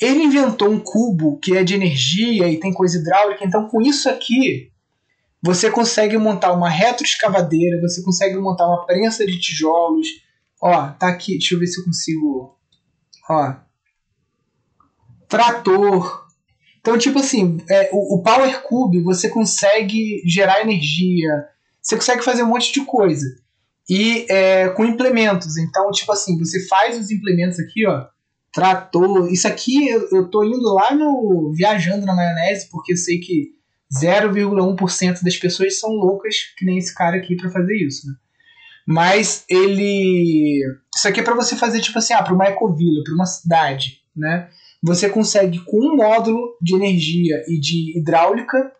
Ele inventou um cubo que é de energia e tem coisa hidráulica, então com isso aqui você consegue montar uma retroescavadeira, você consegue montar uma prensa de tijolos. Ó, tá aqui, deixa eu ver se eu consigo. Ó. Trator. Então, tipo assim, é, o, o Power Cube você consegue gerar energia, você consegue fazer um monte de coisa. E é, com implementos. Então, tipo assim, você faz os implementos aqui, ó trator. Isso aqui eu, eu tô indo lá no. viajando na maionese, porque eu sei que 0,1% das pessoas são loucas, que nem esse cara aqui, para fazer isso. Né? Mas ele. Isso aqui é para você fazer, tipo assim, ah, para uma ecovila, para uma cidade, né? Você consegue, com um módulo de energia e de hidráulica,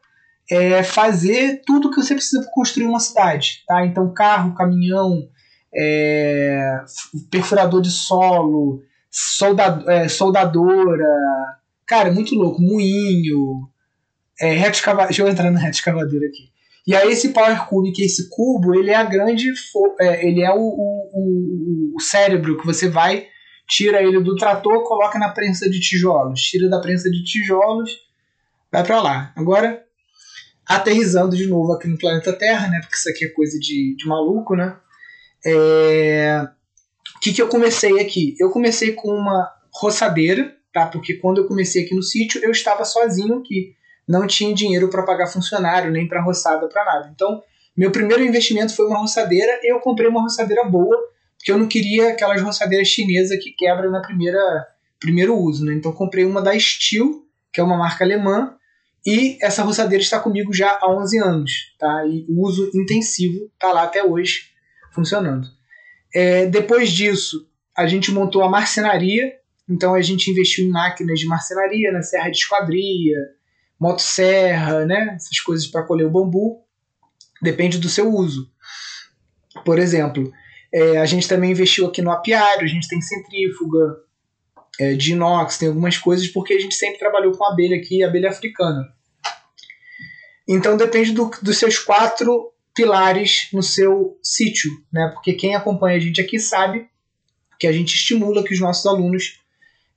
é, fazer tudo que você precisa para construir uma cidade. Tá? Então, carro, caminhão, é, perfurador de solo, soldado, é, soldadora. Cara, muito louco. Moinho. É, reto Deixa eu entrar na reta escavadeira aqui. E aí esse Power Cube, que é esse cubo, ele é a grande. É, ele é o, o, o, cérebro que você vai, tira ele do trator, coloca na prensa de tijolos. Tira da prensa de tijolos, vai para lá. Agora, aterrizando de novo aqui no planeta Terra, né? Porque isso aqui é coisa de, de maluco, né? É... O que, que eu comecei aqui? Eu comecei com uma roçadeira, tá? Porque quando eu comecei aqui no sítio, eu estava sozinho aqui não tinha dinheiro para pagar funcionário, nem para roçada, para nada. Então, meu primeiro investimento foi uma roçadeira e eu comprei uma roçadeira boa, porque eu não queria aquelas roçadeiras chinesas que quebram na primeira primeiro uso, né? Então, comprei uma da Steel, que é uma marca alemã, e essa roçadeira está comigo já há 11 anos, tá? E o uso intensivo está lá até hoje funcionando. É, depois disso, a gente montou a marcenaria, então a gente investiu em máquinas de marcenaria, na serra de esquadria, motosserra, né? Essas coisas para colher o bambu. Depende do seu uso. Por exemplo, é, a gente também investiu aqui no apiário, a gente tem centrífuga é, de inox, tem algumas coisas, porque a gente sempre trabalhou com abelha aqui, abelha africana. Então depende do, dos seus quatro pilares no seu sítio, né? Porque quem acompanha a gente aqui sabe que a gente estimula que os nossos alunos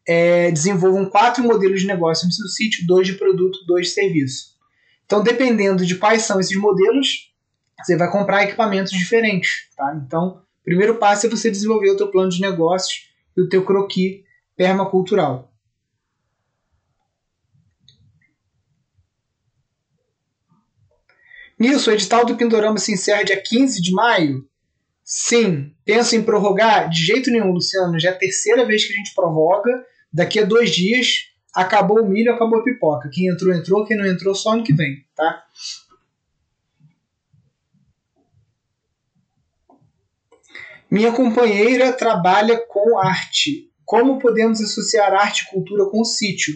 é, desenvolvam quatro modelos de negócio no seu sítio, dois de produto, dois de serviço. Então, dependendo de quais são esses modelos, você vai comprar equipamentos diferentes. Tá? Então, primeiro passo é você desenvolver o teu plano de negócios e o teu croquis permacultural. Nisso, o edital do Pindorama se encerra dia 15 de maio. Sim, pensa em prorrogar? De jeito nenhum, Luciano. Já é a terceira vez que a gente prorroga. Daqui a dois dias, acabou o milho, acabou a pipoca. Quem entrou, entrou. Quem não entrou, só ano que vem, tá? Minha companheira trabalha com arte. Como podemos associar arte e cultura com o sítio?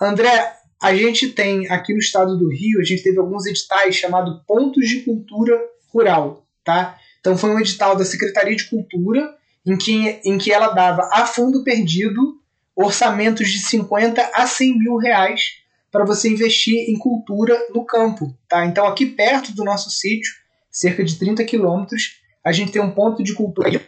André, a gente tem aqui no estado do Rio, a gente teve alguns editais chamados Pontos de Cultura Rural, tá? Então foi um edital da Secretaria de Cultura em que, em que ela dava a fundo perdido orçamentos de 50 a 100 mil reais para você investir em cultura no campo. Tá? Então, aqui perto do nosso sítio, cerca de 30 quilômetros, a gente tem um ponto de cultura.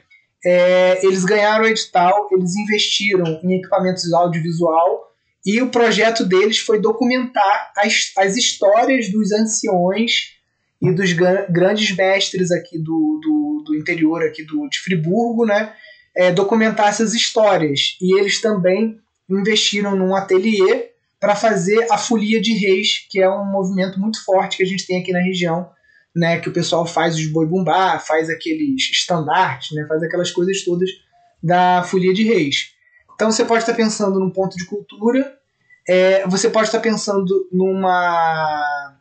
É, eles ganharam o edital, eles investiram em equipamentos audiovisual e o projeto deles foi documentar as, as histórias dos anciões e dos grandes mestres aqui do, do, do interior aqui do, de Friburgo, né? é, documentar essas histórias. E eles também investiram num ateliê para fazer a Folia de Reis, que é um movimento muito forte que a gente tem aqui na região, né, que o pessoal faz os boi bumbá, faz aqueles estandartes, né, faz aquelas coisas todas da Folia de Reis. Então você pode estar pensando num ponto de cultura, é, você pode estar pensando numa.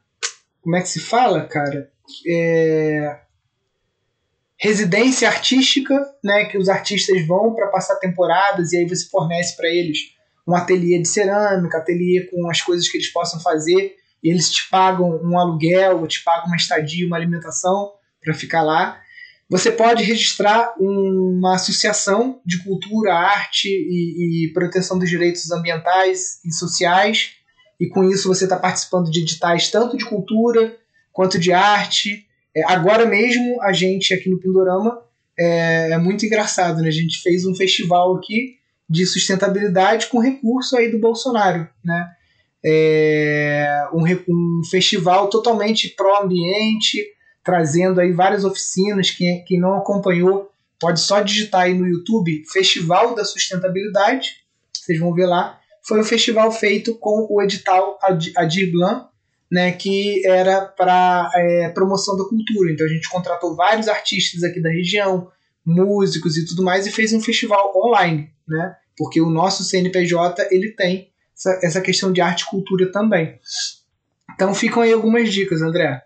Como é que se fala, cara? É, residência artística, né, que os artistas vão para passar temporadas e aí você fornece para eles um ateliê de cerâmica, ateliê com as coisas que eles possam fazer, e eles te pagam um aluguel, te pagam uma estadia, uma alimentação para ficar lá. Você pode registrar uma associação de cultura, arte e, e proteção dos direitos ambientais e sociais, e com isso você está participando de editais tanto de cultura quanto de arte, é, agora mesmo, a gente aqui no Pindorama é, é, muito engraçado, né? A gente fez um festival aqui de sustentabilidade com recurso aí do Bolsonaro, né? É, um, um festival totalmente pró-ambiente, trazendo aí várias oficinas. Quem, quem não acompanhou pode só digitar aí no YouTube Festival da Sustentabilidade, vocês vão ver lá. Foi um festival feito com o edital Adir Blanc, né, que era para é, promoção da cultura. Então a gente contratou vários artistas aqui da região, músicos e tudo mais, e fez um festival online, né? Porque o nosso CNPJ ele tem essa, essa questão de arte e cultura também. Então ficam aí algumas dicas, André.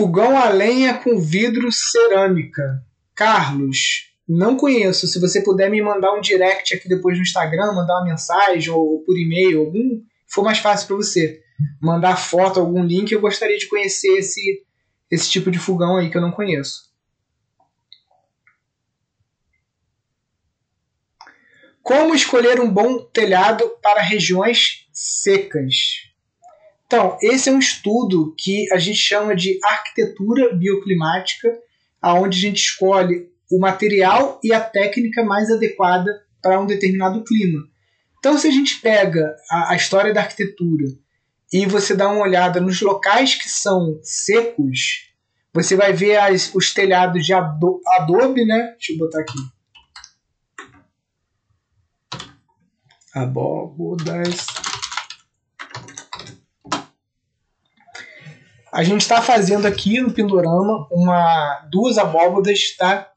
Fogão a lenha com vidro cerâmica. Carlos, não conheço. Se você puder me mandar um direct aqui depois no Instagram, mandar uma mensagem ou por e-mail, algum for mais fácil para você. Mandar foto, algum link, eu gostaria de conhecer esse, esse tipo de fogão aí que eu não conheço. Como escolher um bom telhado para regiões secas? Então, esse é um estudo que a gente chama de arquitetura bioclimática, aonde a gente escolhe o material e a técnica mais adequada para um determinado clima. Então, se a gente pega a, a história da arquitetura e você dá uma olhada nos locais que são secos, você vai ver as, os telhados de adobe, né? Deixa eu botar aqui. Abóbodas A gente está fazendo aqui no Pindorama uma, duas abóbodas, tá?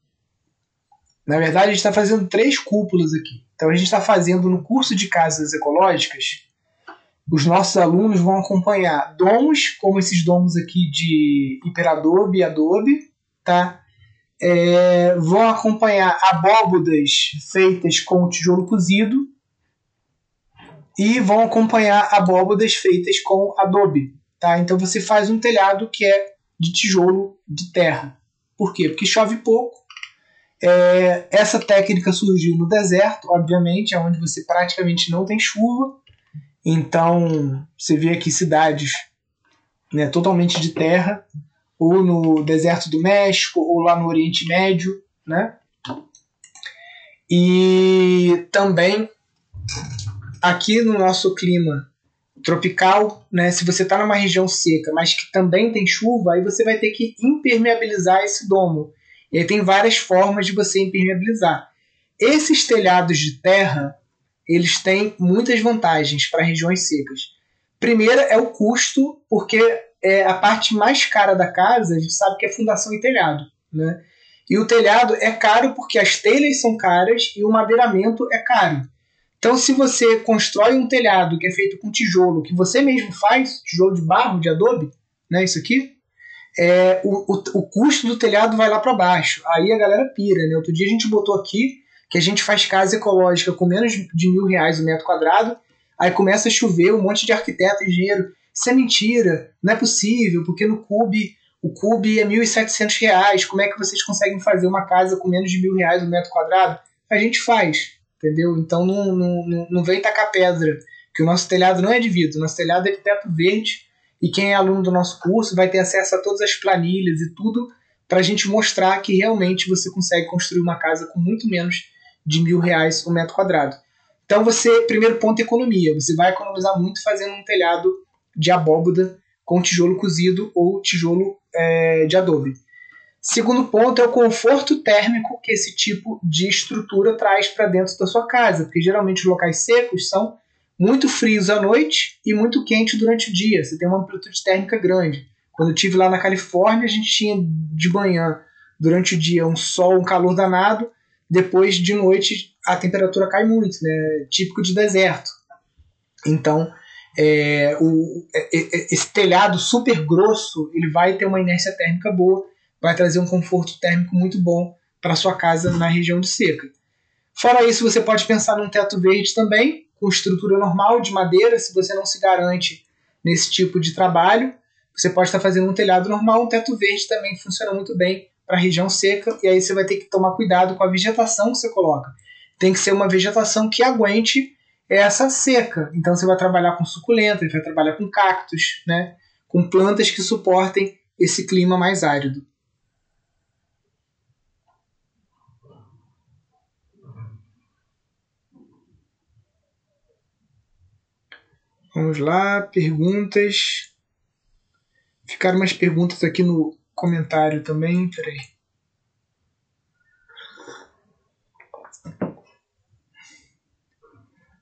Na verdade, a gente está fazendo três cúpulas aqui. Então, a gente está fazendo no curso de casas ecológicas. Os nossos alunos vão acompanhar domos, como esses domos aqui de hiperadobe e adobe, tá? É, vão acompanhar abóbodas feitas com tijolo cozido e vão acompanhar abóbodas feitas com adobe. Tá? Então você faz um telhado que é de tijolo de terra. Por quê? Porque chove pouco. É, essa técnica surgiu no deserto, obviamente, onde você praticamente não tem chuva. Então você vê aqui cidades né, totalmente de terra, ou no deserto do México, ou lá no Oriente Médio, né? E também aqui no nosso clima tropical, né? Se você está numa região seca, mas que também tem chuva, aí você vai ter que impermeabilizar esse domo. E aí tem várias formas de você impermeabilizar. Esses telhados de terra, eles têm muitas vantagens para regiões secas. Primeira é o custo, porque é a parte mais cara da casa, a gente sabe que é fundação e telhado, né? E o telhado é caro porque as telhas são caras e o madeiramento é caro. Então, se você constrói um telhado que é feito com tijolo, que você mesmo faz, tijolo de barro, de adobe, né, isso aqui, é, o, o, o custo do telhado vai lá para baixo. Aí a galera pira, né? Outro dia a gente botou aqui que a gente faz casa ecológica com menos de mil reais o metro quadrado, aí começa a chover, um monte de arquiteto, engenheiro, isso é mentira, não é possível, porque no Cube, o Cube é 1.700 reais, como é que vocês conseguem fazer uma casa com menos de mil reais o metro quadrado? A gente faz, entendeu? Então não, não, não vem tacar pedra, que o nosso telhado não é de vidro, nosso telhado é de teto verde e quem é aluno do nosso curso vai ter acesso a todas as planilhas e tudo para a gente mostrar que realmente você consegue construir uma casa com muito menos de mil reais o um metro quadrado. Então você, primeiro ponto, economia. Você vai economizar muito fazendo um telhado de abóboda com tijolo cozido ou tijolo é, de adobe. Segundo ponto é o conforto térmico que esse tipo de estrutura traz para dentro da sua casa, porque geralmente os locais secos são muito frios à noite e muito quentes durante o dia. Você tem uma amplitude térmica grande. Quando eu estive lá na Califórnia, a gente tinha de manhã, durante o dia, um sol, um calor danado. Depois, de noite, a temperatura cai muito, né? Típico de deserto. Então, é, o, é, é, esse telhado super grosso, ele vai ter uma inércia térmica boa vai trazer um conforto térmico muito bom para sua casa na região de seca. Fora isso, você pode pensar num teto verde também, com estrutura normal de madeira, se você não se garante nesse tipo de trabalho. Você pode estar fazendo um telhado normal, um teto verde também funciona muito bem para a região seca, e aí você vai ter que tomar cuidado com a vegetação que você coloca. Tem que ser uma vegetação que aguente essa seca. Então você vai trabalhar com suculenta, vai trabalhar com cactos, né? com plantas que suportem esse clima mais árido. Vamos lá, perguntas. Ficaram umas perguntas aqui no comentário também. Peraí.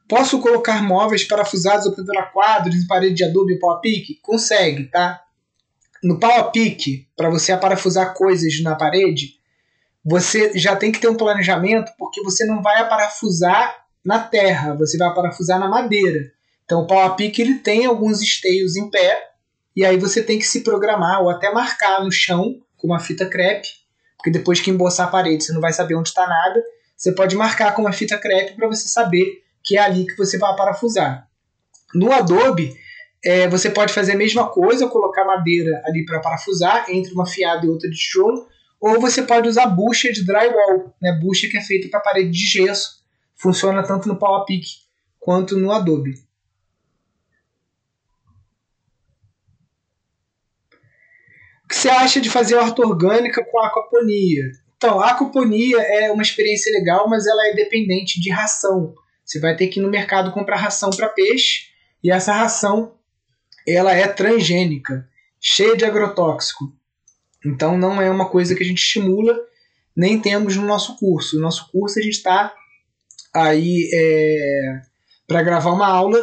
Posso colocar móveis parafusados ou pendurar quadros em parede de adobe e pau a pique? Consegue, tá? No pau a pique, para você aparafusar coisas na parede, você já tem que ter um planejamento, porque você não vai aparafusar na terra, você vai aparafusar na madeira. Então o pau a pique ele tem alguns esteios em pé, e aí você tem que se programar ou até marcar no chão com uma fita crepe, porque depois que emboçar a parede você não vai saber onde está nada. Você pode marcar com uma fita crepe para você saber que é ali que você vai parafusar. No Adobe, é, você pode fazer a mesma coisa, colocar madeira ali para parafusar entre uma fiada e outra de tijolo, ou você pode usar bucha de drywall, né? bucha que é feita para parede de gesso. Funciona tanto no PowerPick quanto no Adobe. Que você acha de fazer horta orgânica com aquaponia? Então, a aquaponia é uma experiência legal, mas ela é dependente de ração. Você vai ter que ir no mercado comprar ração para peixe, e essa ração ela é transgênica, cheia de agrotóxico. Então não é uma coisa que a gente estimula, nem temos no nosso curso. No nosso curso a gente está aí é, para gravar uma aula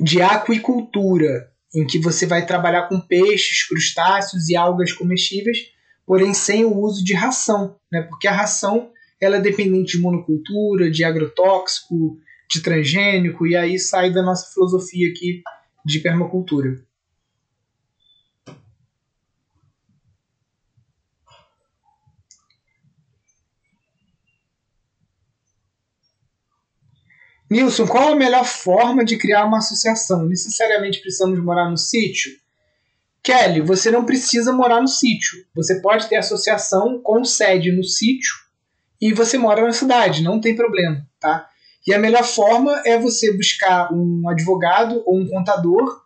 de aquicultura, em que você vai trabalhar com peixes, crustáceos e algas comestíveis, porém sem o uso de ração, né? porque a ração ela é dependente de monocultura, de agrotóxico, de transgênico, e aí sai da nossa filosofia aqui de permacultura. Nilson, qual a melhor forma de criar uma associação? Necessariamente precisamos morar no sítio? Kelly, você não precisa morar no sítio. Você pode ter associação com sede no sítio e você mora na cidade, não tem problema, tá? E a melhor forma é você buscar um advogado ou um contador,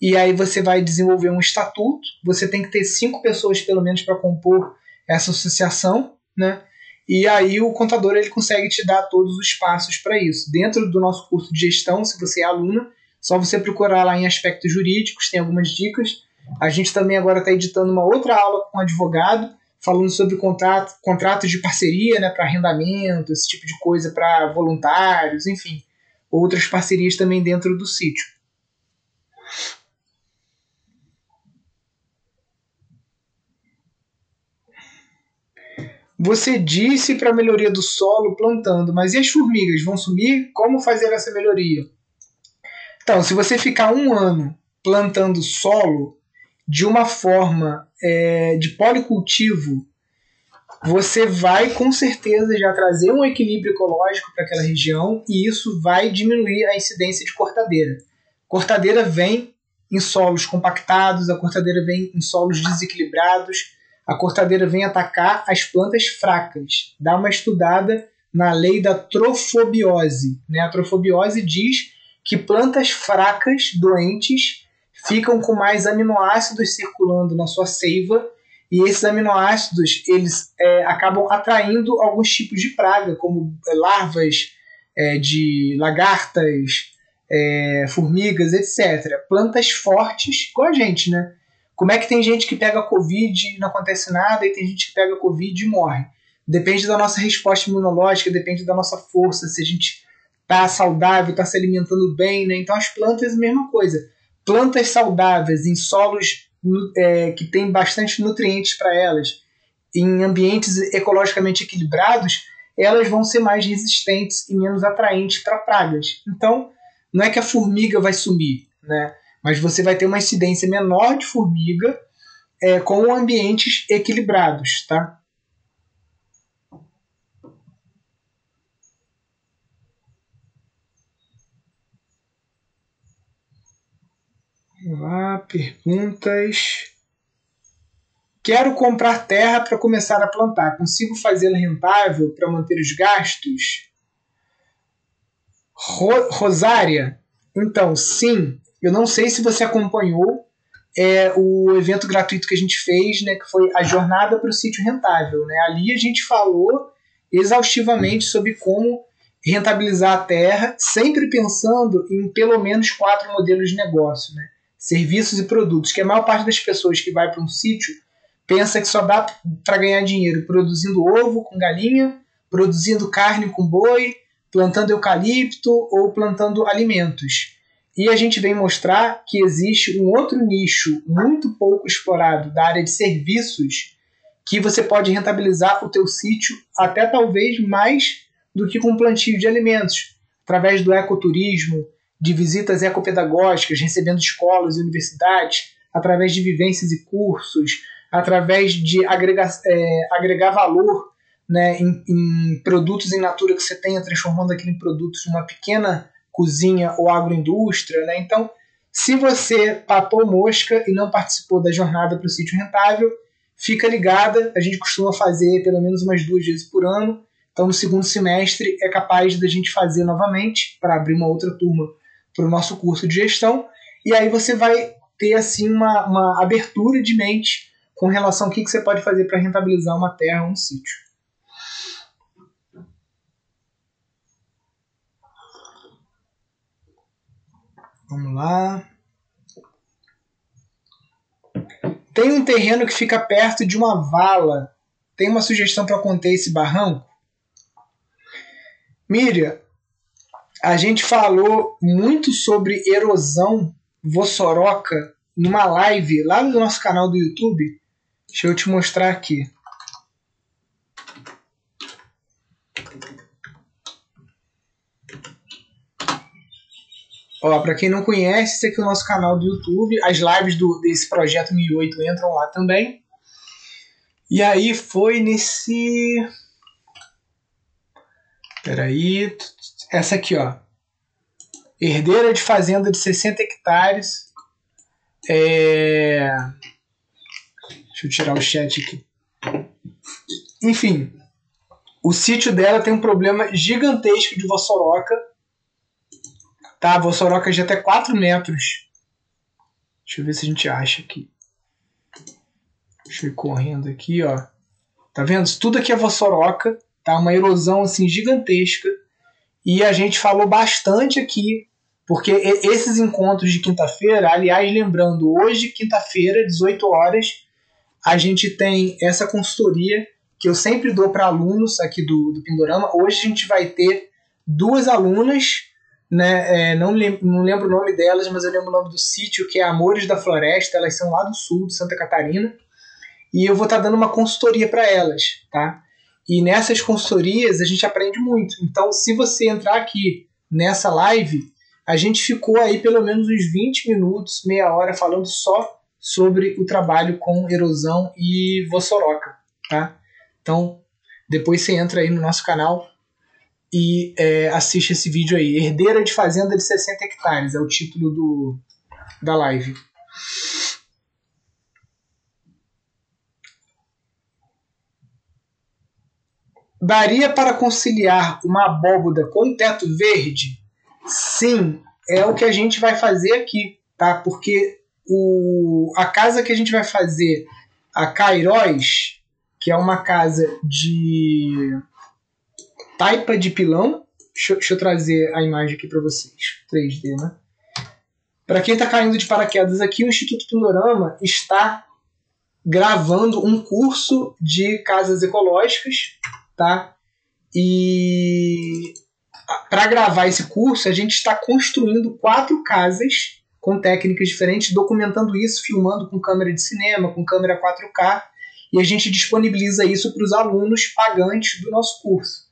e aí você vai desenvolver um estatuto. Você tem que ter cinco pessoas pelo menos para compor essa associação, né? E aí o contador ele consegue te dar todos os passos para isso. Dentro do nosso curso de gestão, se você é aluna, só você procurar lá em aspectos jurídicos, tem algumas dicas. A gente também agora está editando uma outra aula com um advogado falando sobre contrato, contratos de parceria né, para arrendamento, esse tipo de coisa para voluntários, enfim, outras parcerias também dentro do sítio. Você disse para a melhoria do solo plantando, mas e as formigas vão sumir? Como fazer essa melhoria? Então, se você ficar um ano plantando solo de uma forma é, de policultivo, você vai com certeza já trazer um equilíbrio ecológico para aquela região e isso vai diminuir a incidência de cortadeira. Cortadeira vem em solos compactados, a cortadeira vem em solos desequilibrados, a cortadeira vem atacar as plantas fracas. Dá uma estudada na lei da trofobiose. Né? A trofobiose diz que plantas fracas, doentes, ficam com mais aminoácidos circulando na sua seiva e esses aminoácidos eles é, acabam atraindo alguns tipos de praga, como é, larvas é, de lagartas, é, formigas, etc. Plantas fortes, igual a gente, né? Como é que tem gente que pega Covid e não acontece nada, e tem gente que pega Covid e morre? Depende da nossa resposta imunológica, depende da nossa força, se a gente está saudável, está se alimentando bem, né? Então as plantas, a mesma coisa plantas saudáveis em solos é, que têm bastante nutrientes para elas, em ambientes ecologicamente equilibrados, elas vão ser mais resistentes e menos atraentes para pragas. Então, não é que a formiga vai sumir, né? Mas você vai ter uma incidência menor de formiga é, com ambientes equilibrados. Tá? Vamos lá, perguntas. Quero comprar terra para começar a plantar. Consigo fazê-la rentável para manter os gastos? Ro Rosária, então, sim. Eu não sei se você acompanhou é, o evento gratuito que a gente fez, né, que foi a jornada para o sítio rentável. Né? Ali a gente falou exaustivamente sobre como rentabilizar a terra, sempre pensando em pelo menos quatro modelos de negócio. Né? serviços e produtos, que a maior parte das pessoas que vai para um sítio pensa que só dá para ganhar dinheiro produzindo ovo com galinha, produzindo carne com boi, plantando eucalipto ou plantando alimentos. E a gente vem mostrar que existe um outro nicho muito pouco explorado da área de serviços que você pode rentabilizar o teu sítio até talvez mais do que com plantio de alimentos, através do ecoturismo, de visitas ecopedagógicas, recebendo escolas e universidades através de vivências e cursos, através de agregar, é, agregar valor né, em, em, produtos em natura que você tenha, transformando aquilo em produtos numa pequena cozinha ou agroindústria. Né? Então, se você papou mosca e não participou da jornada para o sítio rentável, fica ligada. A gente costuma fazer pelo menos umas duas vezes por ano. Então, no segundo semestre, é capaz da gente fazer novamente para abrir uma outra turma para o nosso curso de gestão. E aí você vai ter assim uma, uma abertura de mente com relação ao que, que você pode fazer para rentabilizar uma terra ou um sítio. Vamos lá. Tem um terreno que fica perto de uma vala. Tem uma sugestão para conter esse barranco? Miriam, a gente falou muito sobre erosão vossoroca numa live lá no nosso canal do YouTube. Deixa eu te mostrar aqui. Ó, para quem não conhece, esse aqui é o nosso canal do YouTube. As lives do, desse projeto 1008 entram lá também. E aí foi nesse. Peraí. Essa aqui, ó. Herdeira de fazenda de 60 hectares. É... Deixa eu tirar o chat aqui. Enfim, o sítio dela tem um problema gigantesco de vossoroca Tá, Vossoroca de até 4 metros. Deixa eu ver se a gente acha aqui. Deixa eu ir correndo aqui, ó. Tá vendo? Tudo aqui é Vossoroca. Tá? Uma erosão assim gigantesca. E a gente falou bastante aqui, porque esses encontros de quinta-feira, aliás, lembrando, hoje, quinta-feira, 18 horas, a gente tem essa consultoria que eu sempre dou para alunos aqui do, do Pindorama. Hoje a gente vai ter duas alunas né? É, não, lembro, não lembro o nome delas, mas eu lembro o nome do sítio, que é Amores da Floresta. Elas são lá do sul, de Santa Catarina. E eu vou estar tá dando uma consultoria para elas, tá? E nessas consultorias a gente aprende muito. Então, se você entrar aqui nessa live, a gente ficou aí pelo menos uns 20 minutos, meia hora, falando só sobre o trabalho com erosão e vossoroca, tá? Então, depois você entra aí no nosso canal e é, assiste esse vídeo aí. Herdeira de Fazenda de 60 hectares é o título do, da live. Daria para conciliar uma abóboda com teto verde? Sim, é o que a gente vai fazer aqui, tá? Porque o, a casa que a gente vai fazer, a Cairóis, que é uma casa de taipa de pilão. Deixa, deixa eu trazer a imagem aqui para vocês. 3D, né? Para quem está caindo de paraquedas aqui, o Instituto Pindorama está gravando um curso de casas ecológicas, tá? E para gravar esse curso, a gente está construindo quatro casas com técnicas diferentes, documentando isso, filmando com câmera de cinema, com câmera 4K, e a gente disponibiliza isso para os alunos pagantes do nosso curso.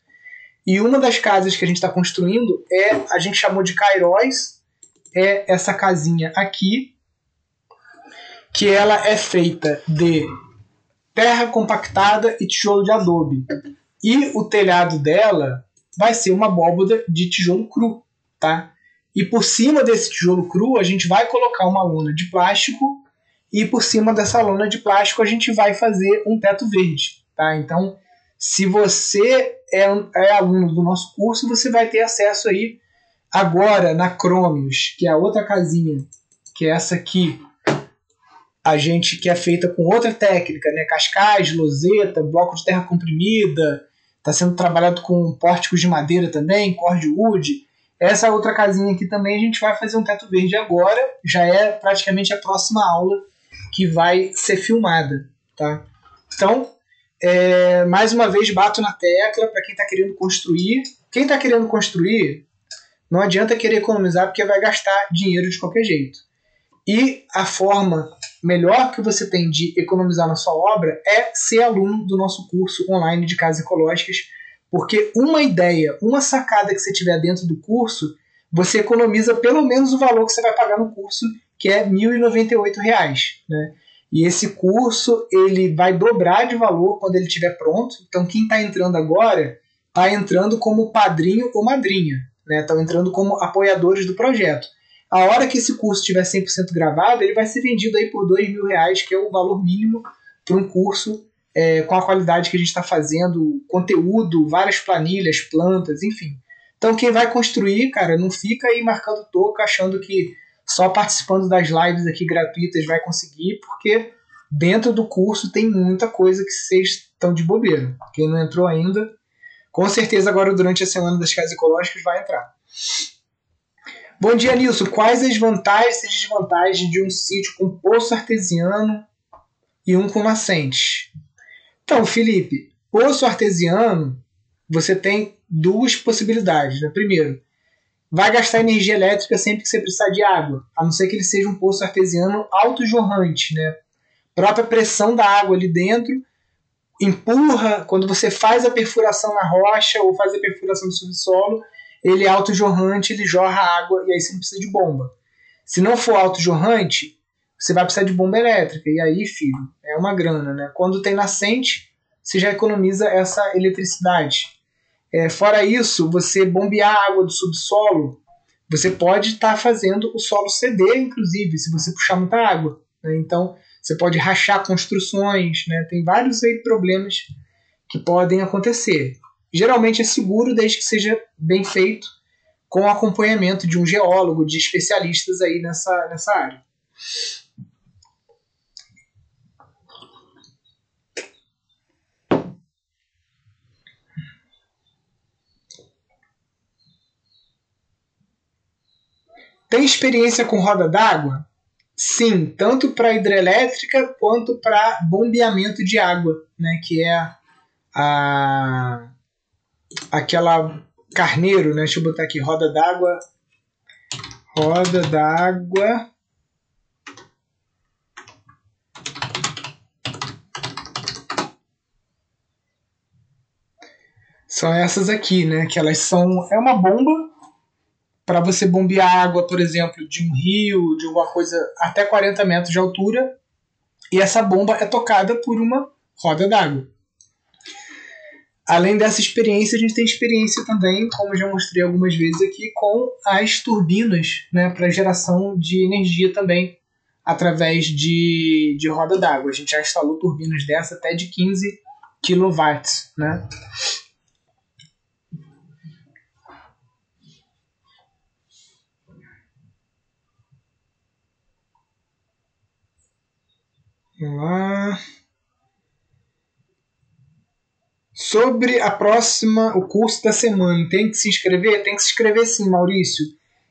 E uma das casas que a gente está construindo é, a gente chamou de Cairóis, é essa casinha aqui, que ela é feita de terra compactada e tijolo de adobe. E o telhado dela vai ser uma abóboda de tijolo cru, tá? E por cima desse tijolo cru a gente vai colocar uma lona de plástico e por cima dessa lona de plástico a gente vai fazer um teto verde, tá? Então se você é, é aluno do nosso curso, você vai ter acesso aí agora na Chromius, que é a outra casinha, que é essa aqui. A gente que é feita com outra técnica, né? Cascais, loseta, bloco de terra comprimida, está sendo trabalhado com pórticos de madeira também, cordwood. Essa outra casinha aqui também a gente vai fazer um teto verde agora, já é praticamente a próxima aula que vai ser filmada, tá? Então, é, mais uma vez bato na tecla para quem está querendo construir. Quem está querendo construir, não adianta querer economizar porque vai gastar dinheiro de qualquer jeito. E a forma melhor que você tem de economizar na sua obra é ser aluno do nosso curso online de casas ecológicas, porque uma ideia, uma sacada que você tiver dentro do curso, você economiza pelo menos o valor que você vai pagar no curso, que é R$ 1.098. Né? E esse curso ele vai dobrar de valor quando ele estiver pronto. Então quem está entrando agora está entrando como padrinho ou madrinha, estão né? entrando como apoiadores do projeto. A hora que esse curso estiver 100% gravado, ele vai ser vendido aí por dois mil reais, que é o valor mínimo para um curso é, com a qualidade que a gente está fazendo, conteúdo, várias planilhas, plantas, enfim. Então quem vai construir, cara, não fica aí marcando toca achando que só participando das lives aqui gratuitas vai conseguir, porque dentro do curso tem muita coisa que vocês estão de bobeira. Quem não entrou ainda, com certeza agora durante a semana das casas ecológicas vai entrar. Bom dia, Nilson. Quais as vantagens e desvantagens de um sítio com poço artesiano e um com nascente? Então, Felipe, poço artesiano, você tem duas possibilidades. Né? Primeiro, vai gastar energia elétrica sempre que você precisar de água, a não ser que ele seja um poço artesiano autojorrante, né? Própria pressão da água ali dentro empurra, quando você faz a perfuração na rocha ou faz a perfuração no subsolo, ele é autojorrante, ele jorra água e aí você não precisa de bomba. Se não for autojorrante, você vai precisar de bomba elétrica. E aí, filho, é uma grana, né? Quando tem nascente, você já economiza essa eletricidade. É, fora isso, você bombear água do subsolo, você pode estar tá fazendo o solo ceder, inclusive, se você puxar muita água. Né? Então, você pode rachar construções, né? Tem vários aí problemas que podem acontecer. Geralmente é seguro desde que seja bem feito com acompanhamento de um geólogo, de especialistas aí nessa, nessa área. Tem experiência com roda d'água? Sim, tanto para hidrelétrica quanto para bombeamento de água, né, que é a aquela carneiro, né? Deixa eu botar aqui roda d'água, roda d'água. São essas aqui, né? Que elas são é uma bomba para você bombear água, por exemplo, de um rio, de alguma coisa até 40 metros de altura, e essa bomba é tocada por uma roda d'água. Além dessa experiência, a gente tem experiência também, como já mostrei algumas vezes aqui, com as turbinas né, para geração de energia também através de, de roda d'água. A gente já instalou turbinas dessa até de 15 kW. Né? Vamos lá. Sobre a próxima, o curso da semana, tem que se inscrever? Tem que se inscrever sim, Maurício.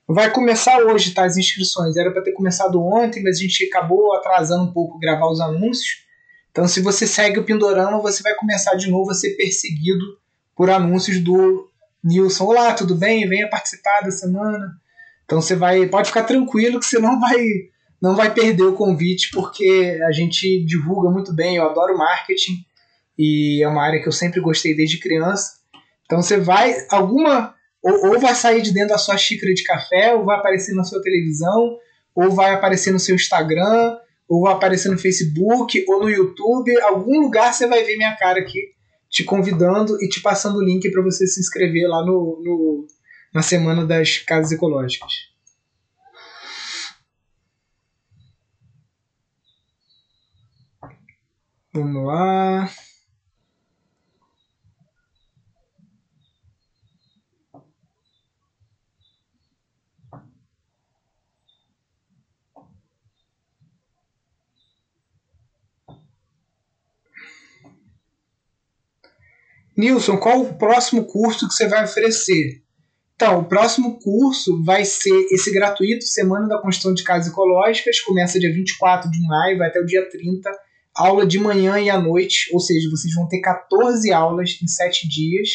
Vai começar hoje, tá? As inscrições. Era para ter começado ontem, mas a gente acabou atrasando um pouco gravar os anúncios. Então, se você segue o Pindorama, você vai começar de novo a ser perseguido por anúncios do Nilson. Olá, tudo bem? Venha participar da semana. Então você vai, pode ficar tranquilo que você não vai não vai perder o convite, porque a gente divulga muito bem, eu adoro marketing e é uma área que eu sempre gostei desde criança. Então você vai, alguma, ou, ou vai sair de dentro da sua xícara de café, ou vai aparecer na sua televisão, ou vai aparecer no seu Instagram, ou vai aparecer no Facebook, ou no YouTube, algum lugar você vai ver minha cara aqui te convidando e te passando o link para você se inscrever lá no, no, na Semana das Casas Ecológicas. Vamos lá. Nilson, qual o próximo curso que você vai oferecer? Então, o próximo curso vai ser esse gratuito, Semana da Construção de Casas Ecológicas, começa dia 24 de maio, vai até o dia 30 aula de manhã e à noite, ou seja, vocês vão ter 14 aulas em 7 dias.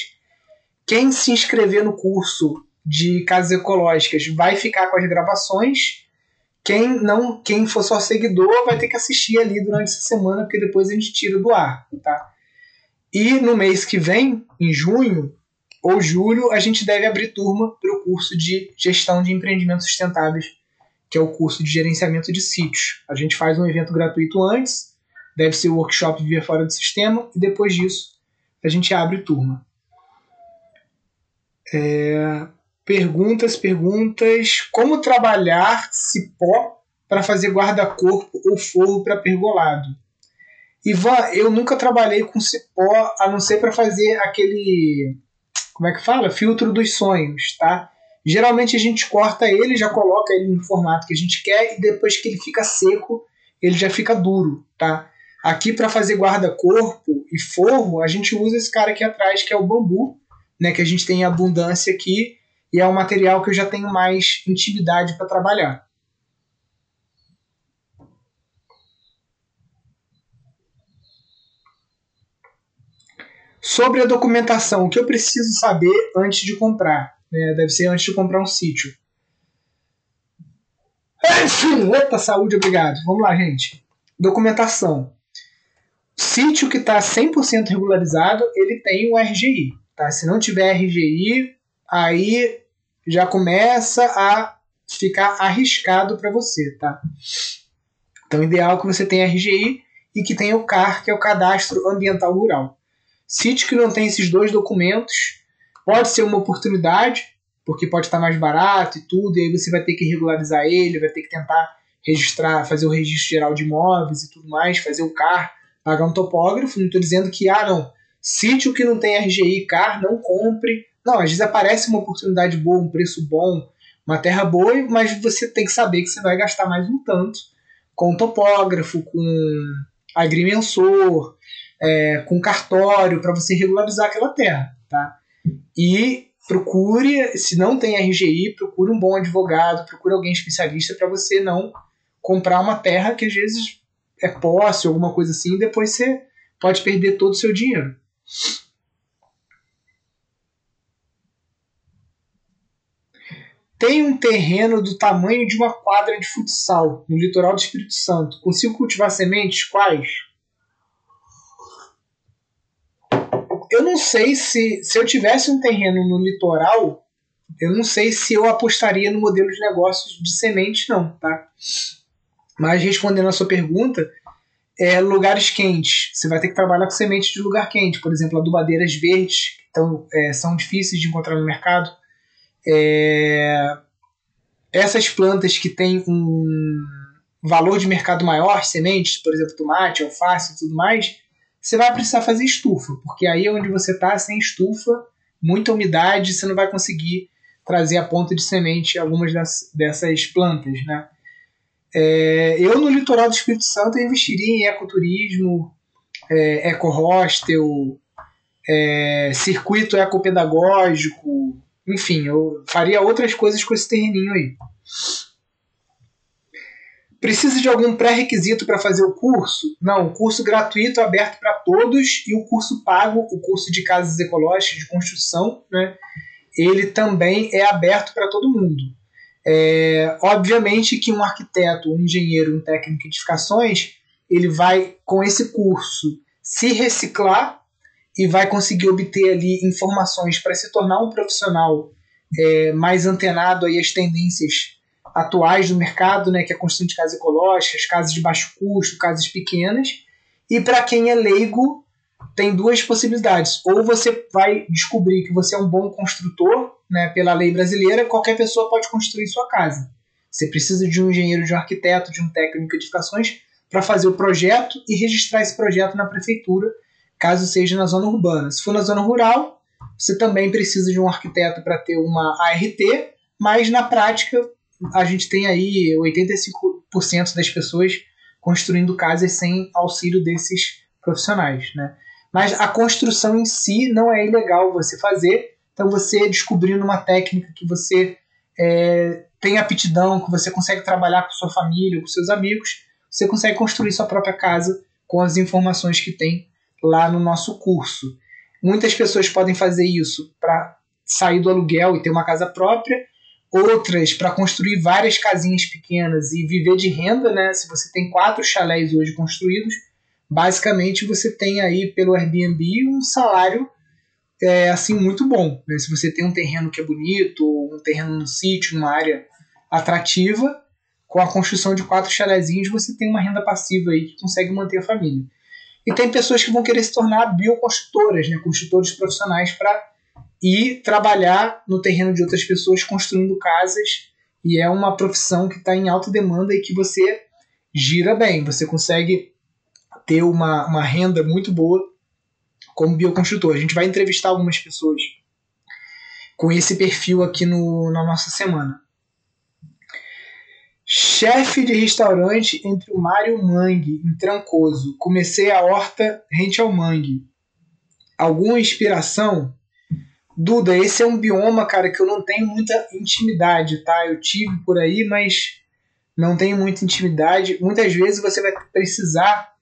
Quem se inscrever no curso de casas ecológicas vai ficar com as gravações. Quem não, quem for só seguidor vai ter que assistir ali durante essa semana, porque depois a gente tira do ar, tá? E no mês que vem, em junho ou julho, a gente deve abrir turma para o curso de gestão de empreendimentos sustentáveis que é o curso de gerenciamento de sítios. A gente faz um evento gratuito antes, deve ser o workshop Viver Fora do Sistema, e depois disso a gente abre turma. É, perguntas, perguntas. Como trabalhar cipó para fazer guarda-corpo ou forro para pergolado? Ivan, eu nunca trabalhei com cipó a não ser para fazer aquele. Como é que fala? Filtro dos sonhos, tá? Geralmente a gente corta ele, já coloca ele no formato que a gente quer e depois que ele fica seco, ele já fica duro, tá? Aqui para fazer guarda-corpo e forro, a gente usa esse cara aqui atrás que é o bambu, né, que a gente tem abundância aqui e é um material que eu já tenho mais intimidade para trabalhar. Sobre a documentação, o que eu preciso saber antes de comprar? Né? Deve ser antes de comprar um sítio. Eita, saúde, obrigado. Vamos lá, gente. Documentação. Sítio que está 100% regularizado, ele tem o RGI. Tá? Se não tiver RGI, aí já começa a ficar arriscado para você. Tá? Então, ideal é que você tenha RGI e que tenha o CAR, que é o Cadastro Ambiental Rural. Sítio que não tem esses dois documentos, Pode ser uma oportunidade, porque pode estar mais barato e tudo, e aí você vai ter que regularizar ele, vai ter que tentar registrar, fazer o registro geral de imóveis e tudo mais, fazer o CAR, pagar um topógrafo. Não estou dizendo que, ah, não, sítio que não tem RGI, CAR, não compre. Não, às vezes aparece uma oportunidade boa, um preço bom, uma terra boa, mas você tem que saber que você vai gastar mais um tanto com topógrafo, com agrimensor, é, com cartório, para você regularizar aquela terra, tá? E procure, se não tem RGI, procure um bom advogado, procure alguém especialista para você não comprar uma terra que às vezes é posse, alguma coisa assim, e depois você pode perder todo o seu dinheiro. Tem um terreno do tamanho de uma quadra de futsal no litoral do Espírito Santo. Consigo cultivar sementes? Quais? eu não sei se se eu tivesse um terreno no litoral, eu não sei se eu apostaria no modelo de negócios de semente, não, tá? Mas respondendo a sua pergunta, é, lugares quentes. Você vai ter que trabalhar com semente de lugar quente, por exemplo, adubadeiras verdes, então é, são difíceis de encontrar no mercado. É, essas plantas que têm um valor de mercado maior, sementes, por exemplo, tomate, alface e tudo mais, você vai precisar fazer estufa, porque aí é onde você está sem estufa, muita umidade, você não vai conseguir trazer a ponta de semente algumas das, dessas plantas, né? É, eu no litoral do Espírito Santo investiria em ecoturismo, é, eco-hostel, é, circuito ecopedagógico, enfim, eu faria outras coisas com esse terreninho aí. Precisa de algum pré-requisito para fazer o curso? Não, o curso gratuito aberto para todos e o curso pago, o curso de casas ecológicas de construção, né? Ele também é aberto para todo mundo. É, obviamente que um arquiteto, um engenheiro, um técnico de edificações, ele vai com esse curso se reciclar e vai conseguir obter ali informações para se tornar um profissional é, mais antenado aí às tendências atuais do mercado, né, que é a construção de casas ecológicas, casas de baixo custo, casas pequenas. E para quem é leigo, tem duas possibilidades. Ou você vai descobrir que você é um bom construtor, né, pela lei brasileira, qualquer pessoa pode construir sua casa. Você precisa de um engenheiro, de um arquiteto, de um técnico de edificações para fazer o projeto e registrar esse projeto na prefeitura, caso seja na zona urbana. Se for na zona rural, você também precisa de um arquiteto para ter uma ART, mas na prática a gente tem aí 85% das pessoas construindo casas sem auxílio desses profissionais, né? Mas a construção em si não é ilegal você fazer, então você descobrindo uma técnica que você é, tem aptidão, que você consegue trabalhar com sua família, com seus amigos, você consegue construir sua própria casa com as informações que tem lá no nosso curso. Muitas pessoas podem fazer isso para sair do aluguel e ter uma casa própria, outras para construir várias casinhas pequenas e viver de renda, né? Se você tem quatro chalés hoje construídos, basicamente você tem aí pelo Airbnb um salário é, assim muito bom. Né? Se você tem um terreno que é bonito, um terreno no sítio, numa área atrativa, com a construção de quatro chalezinhos, você tem uma renda passiva aí que consegue manter a família. E tem pessoas que vão querer se tornar bioconstrutoras, né, construtores profissionais para ir trabalhar no terreno de outras pessoas construindo casas. E é uma profissão que está em alta demanda e que você gira bem. Você consegue ter uma, uma renda muito boa como bioconstrutor. A gente vai entrevistar algumas pessoas com esse perfil aqui no, na nossa semana. Chefe de restaurante entre o mar e o mangue, em Trancoso. Comecei a horta rente ao mangue. Alguma inspiração? Duda, esse é um bioma, cara, que eu não tenho muita intimidade, tá? Eu tive por aí, mas não tenho muita intimidade. Muitas vezes você vai precisar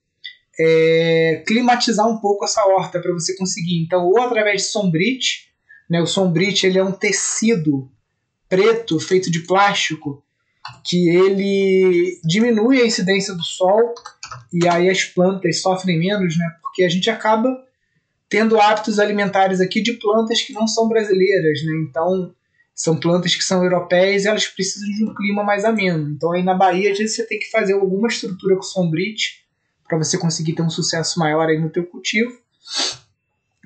é, climatizar um pouco essa horta para você conseguir. Então, ou através de sombrite, né? O sombrite ele é um tecido preto feito de plástico que ele diminui a incidência do sol e aí as plantas sofrem menos, né? Porque a gente acaba tendo hábitos alimentares aqui de plantas que não são brasileiras, né? Então são plantas que são europeias e elas precisam de um clima mais ameno. Então aí na Bahia às vezes você tem que fazer alguma estrutura com sombrite para você conseguir ter um sucesso maior aí no teu cultivo,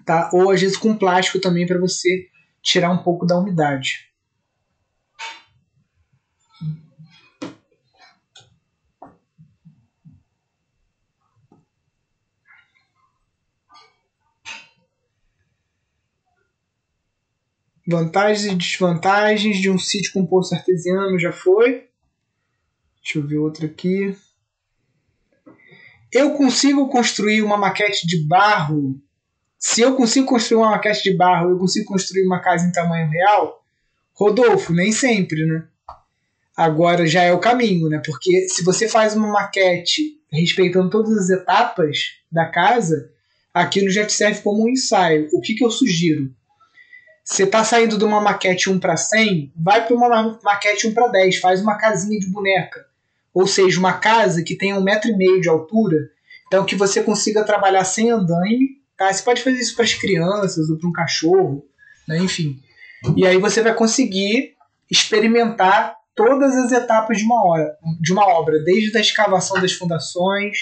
tá? Ou às vezes com plástico também para você tirar um pouco da umidade. Vantagens e desvantagens de um sítio com poço artesiano já foi. Deixa eu ver outro aqui. Eu consigo construir uma maquete de barro. Se eu consigo construir uma maquete de barro, eu consigo construir uma casa em tamanho real? Rodolfo, nem sempre, né? Agora já é o caminho, né? Porque se você faz uma maquete respeitando todas as etapas da casa, aquilo já te serve como um ensaio. O que, que eu sugiro? Você está saindo de uma maquete 1 para 100, vai para uma maquete 1 para 10, faz uma casinha de boneca. Ou seja, uma casa que tenha um metro e meio de altura, então que você consiga trabalhar sem andaime. Tá? Você pode fazer isso para as crianças ou para um cachorro, né? enfim. E aí você vai conseguir experimentar todas as etapas de uma, hora, de uma obra, desde a escavação das fundações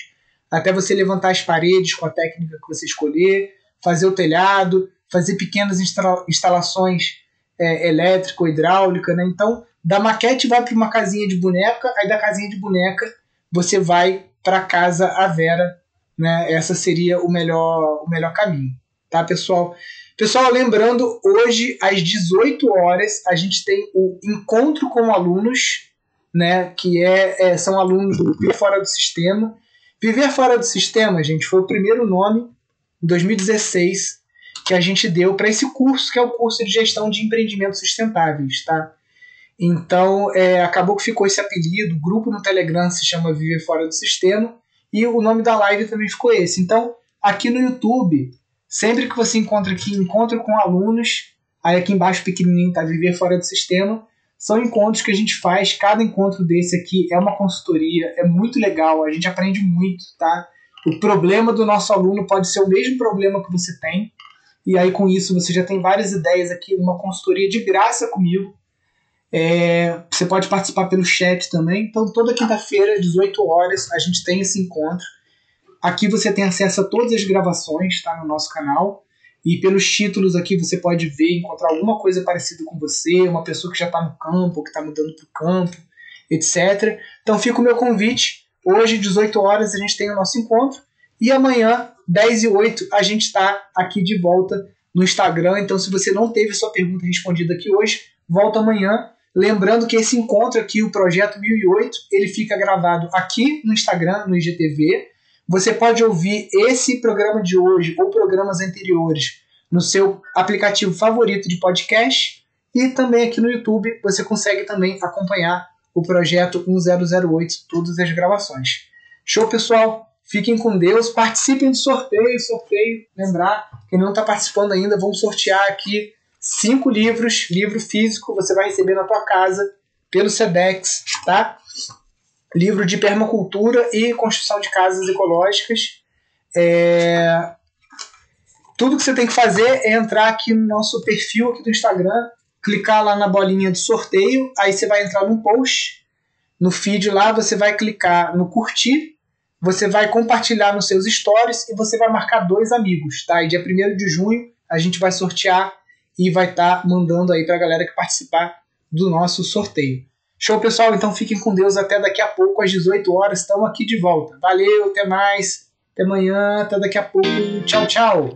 até você levantar as paredes com a técnica que você escolher, fazer o telhado, fazer pequenas instalações é, elétrica, hidráulica, né? Então, da maquete vai para uma casinha de boneca, aí da casinha de boneca você vai para casa a Vera, né? Essa seria o melhor, o melhor caminho, tá, pessoal? Pessoal, lembrando, hoje às 18 horas a gente tem o encontro com alunos, né? Que é, é são alunos do Viver Fora do Sistema. Viver Fora do Sistema, gente, foi o primeiro nome em 2016 que a gente deu para esse curso, que é o curso de gestão de empreendimentos sustentáveis, tá? Então, é, acabou que ficou esse apelido, o grupo no Telegram se chama Viver Fora do Sistema, e o nome da live também ficou esse. Então, aqui no YouTube, sempre que você encontra aqui encontro com alunos, aí aqui embaixo pequenininho tá Viver Fora do Sistema, são encontros que a gente faz, cada encontro desse aqui é uma consultoria, é muito legal, a gente aprende muito, tá? O problema do nosso aluno pode ser o mesmo problema que você tem, e aí, com isso, você já tem várias ideias aqui, uma consultoria de graça comigo. É, você pode participar pelo chat também. Então, toda quinta-feira, 18 horas, a gente tem esse encontro. Aqui você tem acesso a todas as gravações, tá? No nosso canal. E pelos títulos aqui você pode ver, encontrar alguma coisa parecida com você, uma pessoa que já está no campo, que está mudando para o campo, etc. Então fica o meu convite. Hoje, 18 horas, a gente tem o nosso encontro. E amanhã, 10 e 8, a gente está aqui de volta no Instagram. Então, se você não teve sua pergunta respondida aqui hoje, volta amanhã. Lembrando que esse encontro aqui, o Projeto 1008, ele fica gravado aqui no Instagram, no IGTV. Você pode ouvir esse programa de hoje ou programas anteriores no seu aplicativo favorito de podcast e também aqui no YouTube você consegue também acompanhar o projeto 1008, todas as gravações. Show, pessoal? Fiquem com Deus, participem do sorteio, sorteio, lembrar, quem não está participando ainda, vamos sortear aqui cinco livros, livro físico, você vai receber na tua casa pelo SEDEX, tá? Livro de permacultura e construção de casas ecológicas. É... Tudo que você tem que fazer é entrar aqui no nosso perfil aqui do Instagram, clicar lá na bolinha de sorteio, aí você vai entrar no post no feed lá, você vai clicar no curtir, você vai compartilhar nos seus stories e você vai marcar dois amigos, tá? E dia 1 de junho a gente vai sortear e vai estar tá mandando aí pra galera que participar do nosso sorteio. Show, pessoal? Então fiquem com Deus até daqui a pouco, às 18 horas. Estamos aqui de volta. Valeu, até mais. Até amanhã, até daqui a pouco. Tchau, tchau.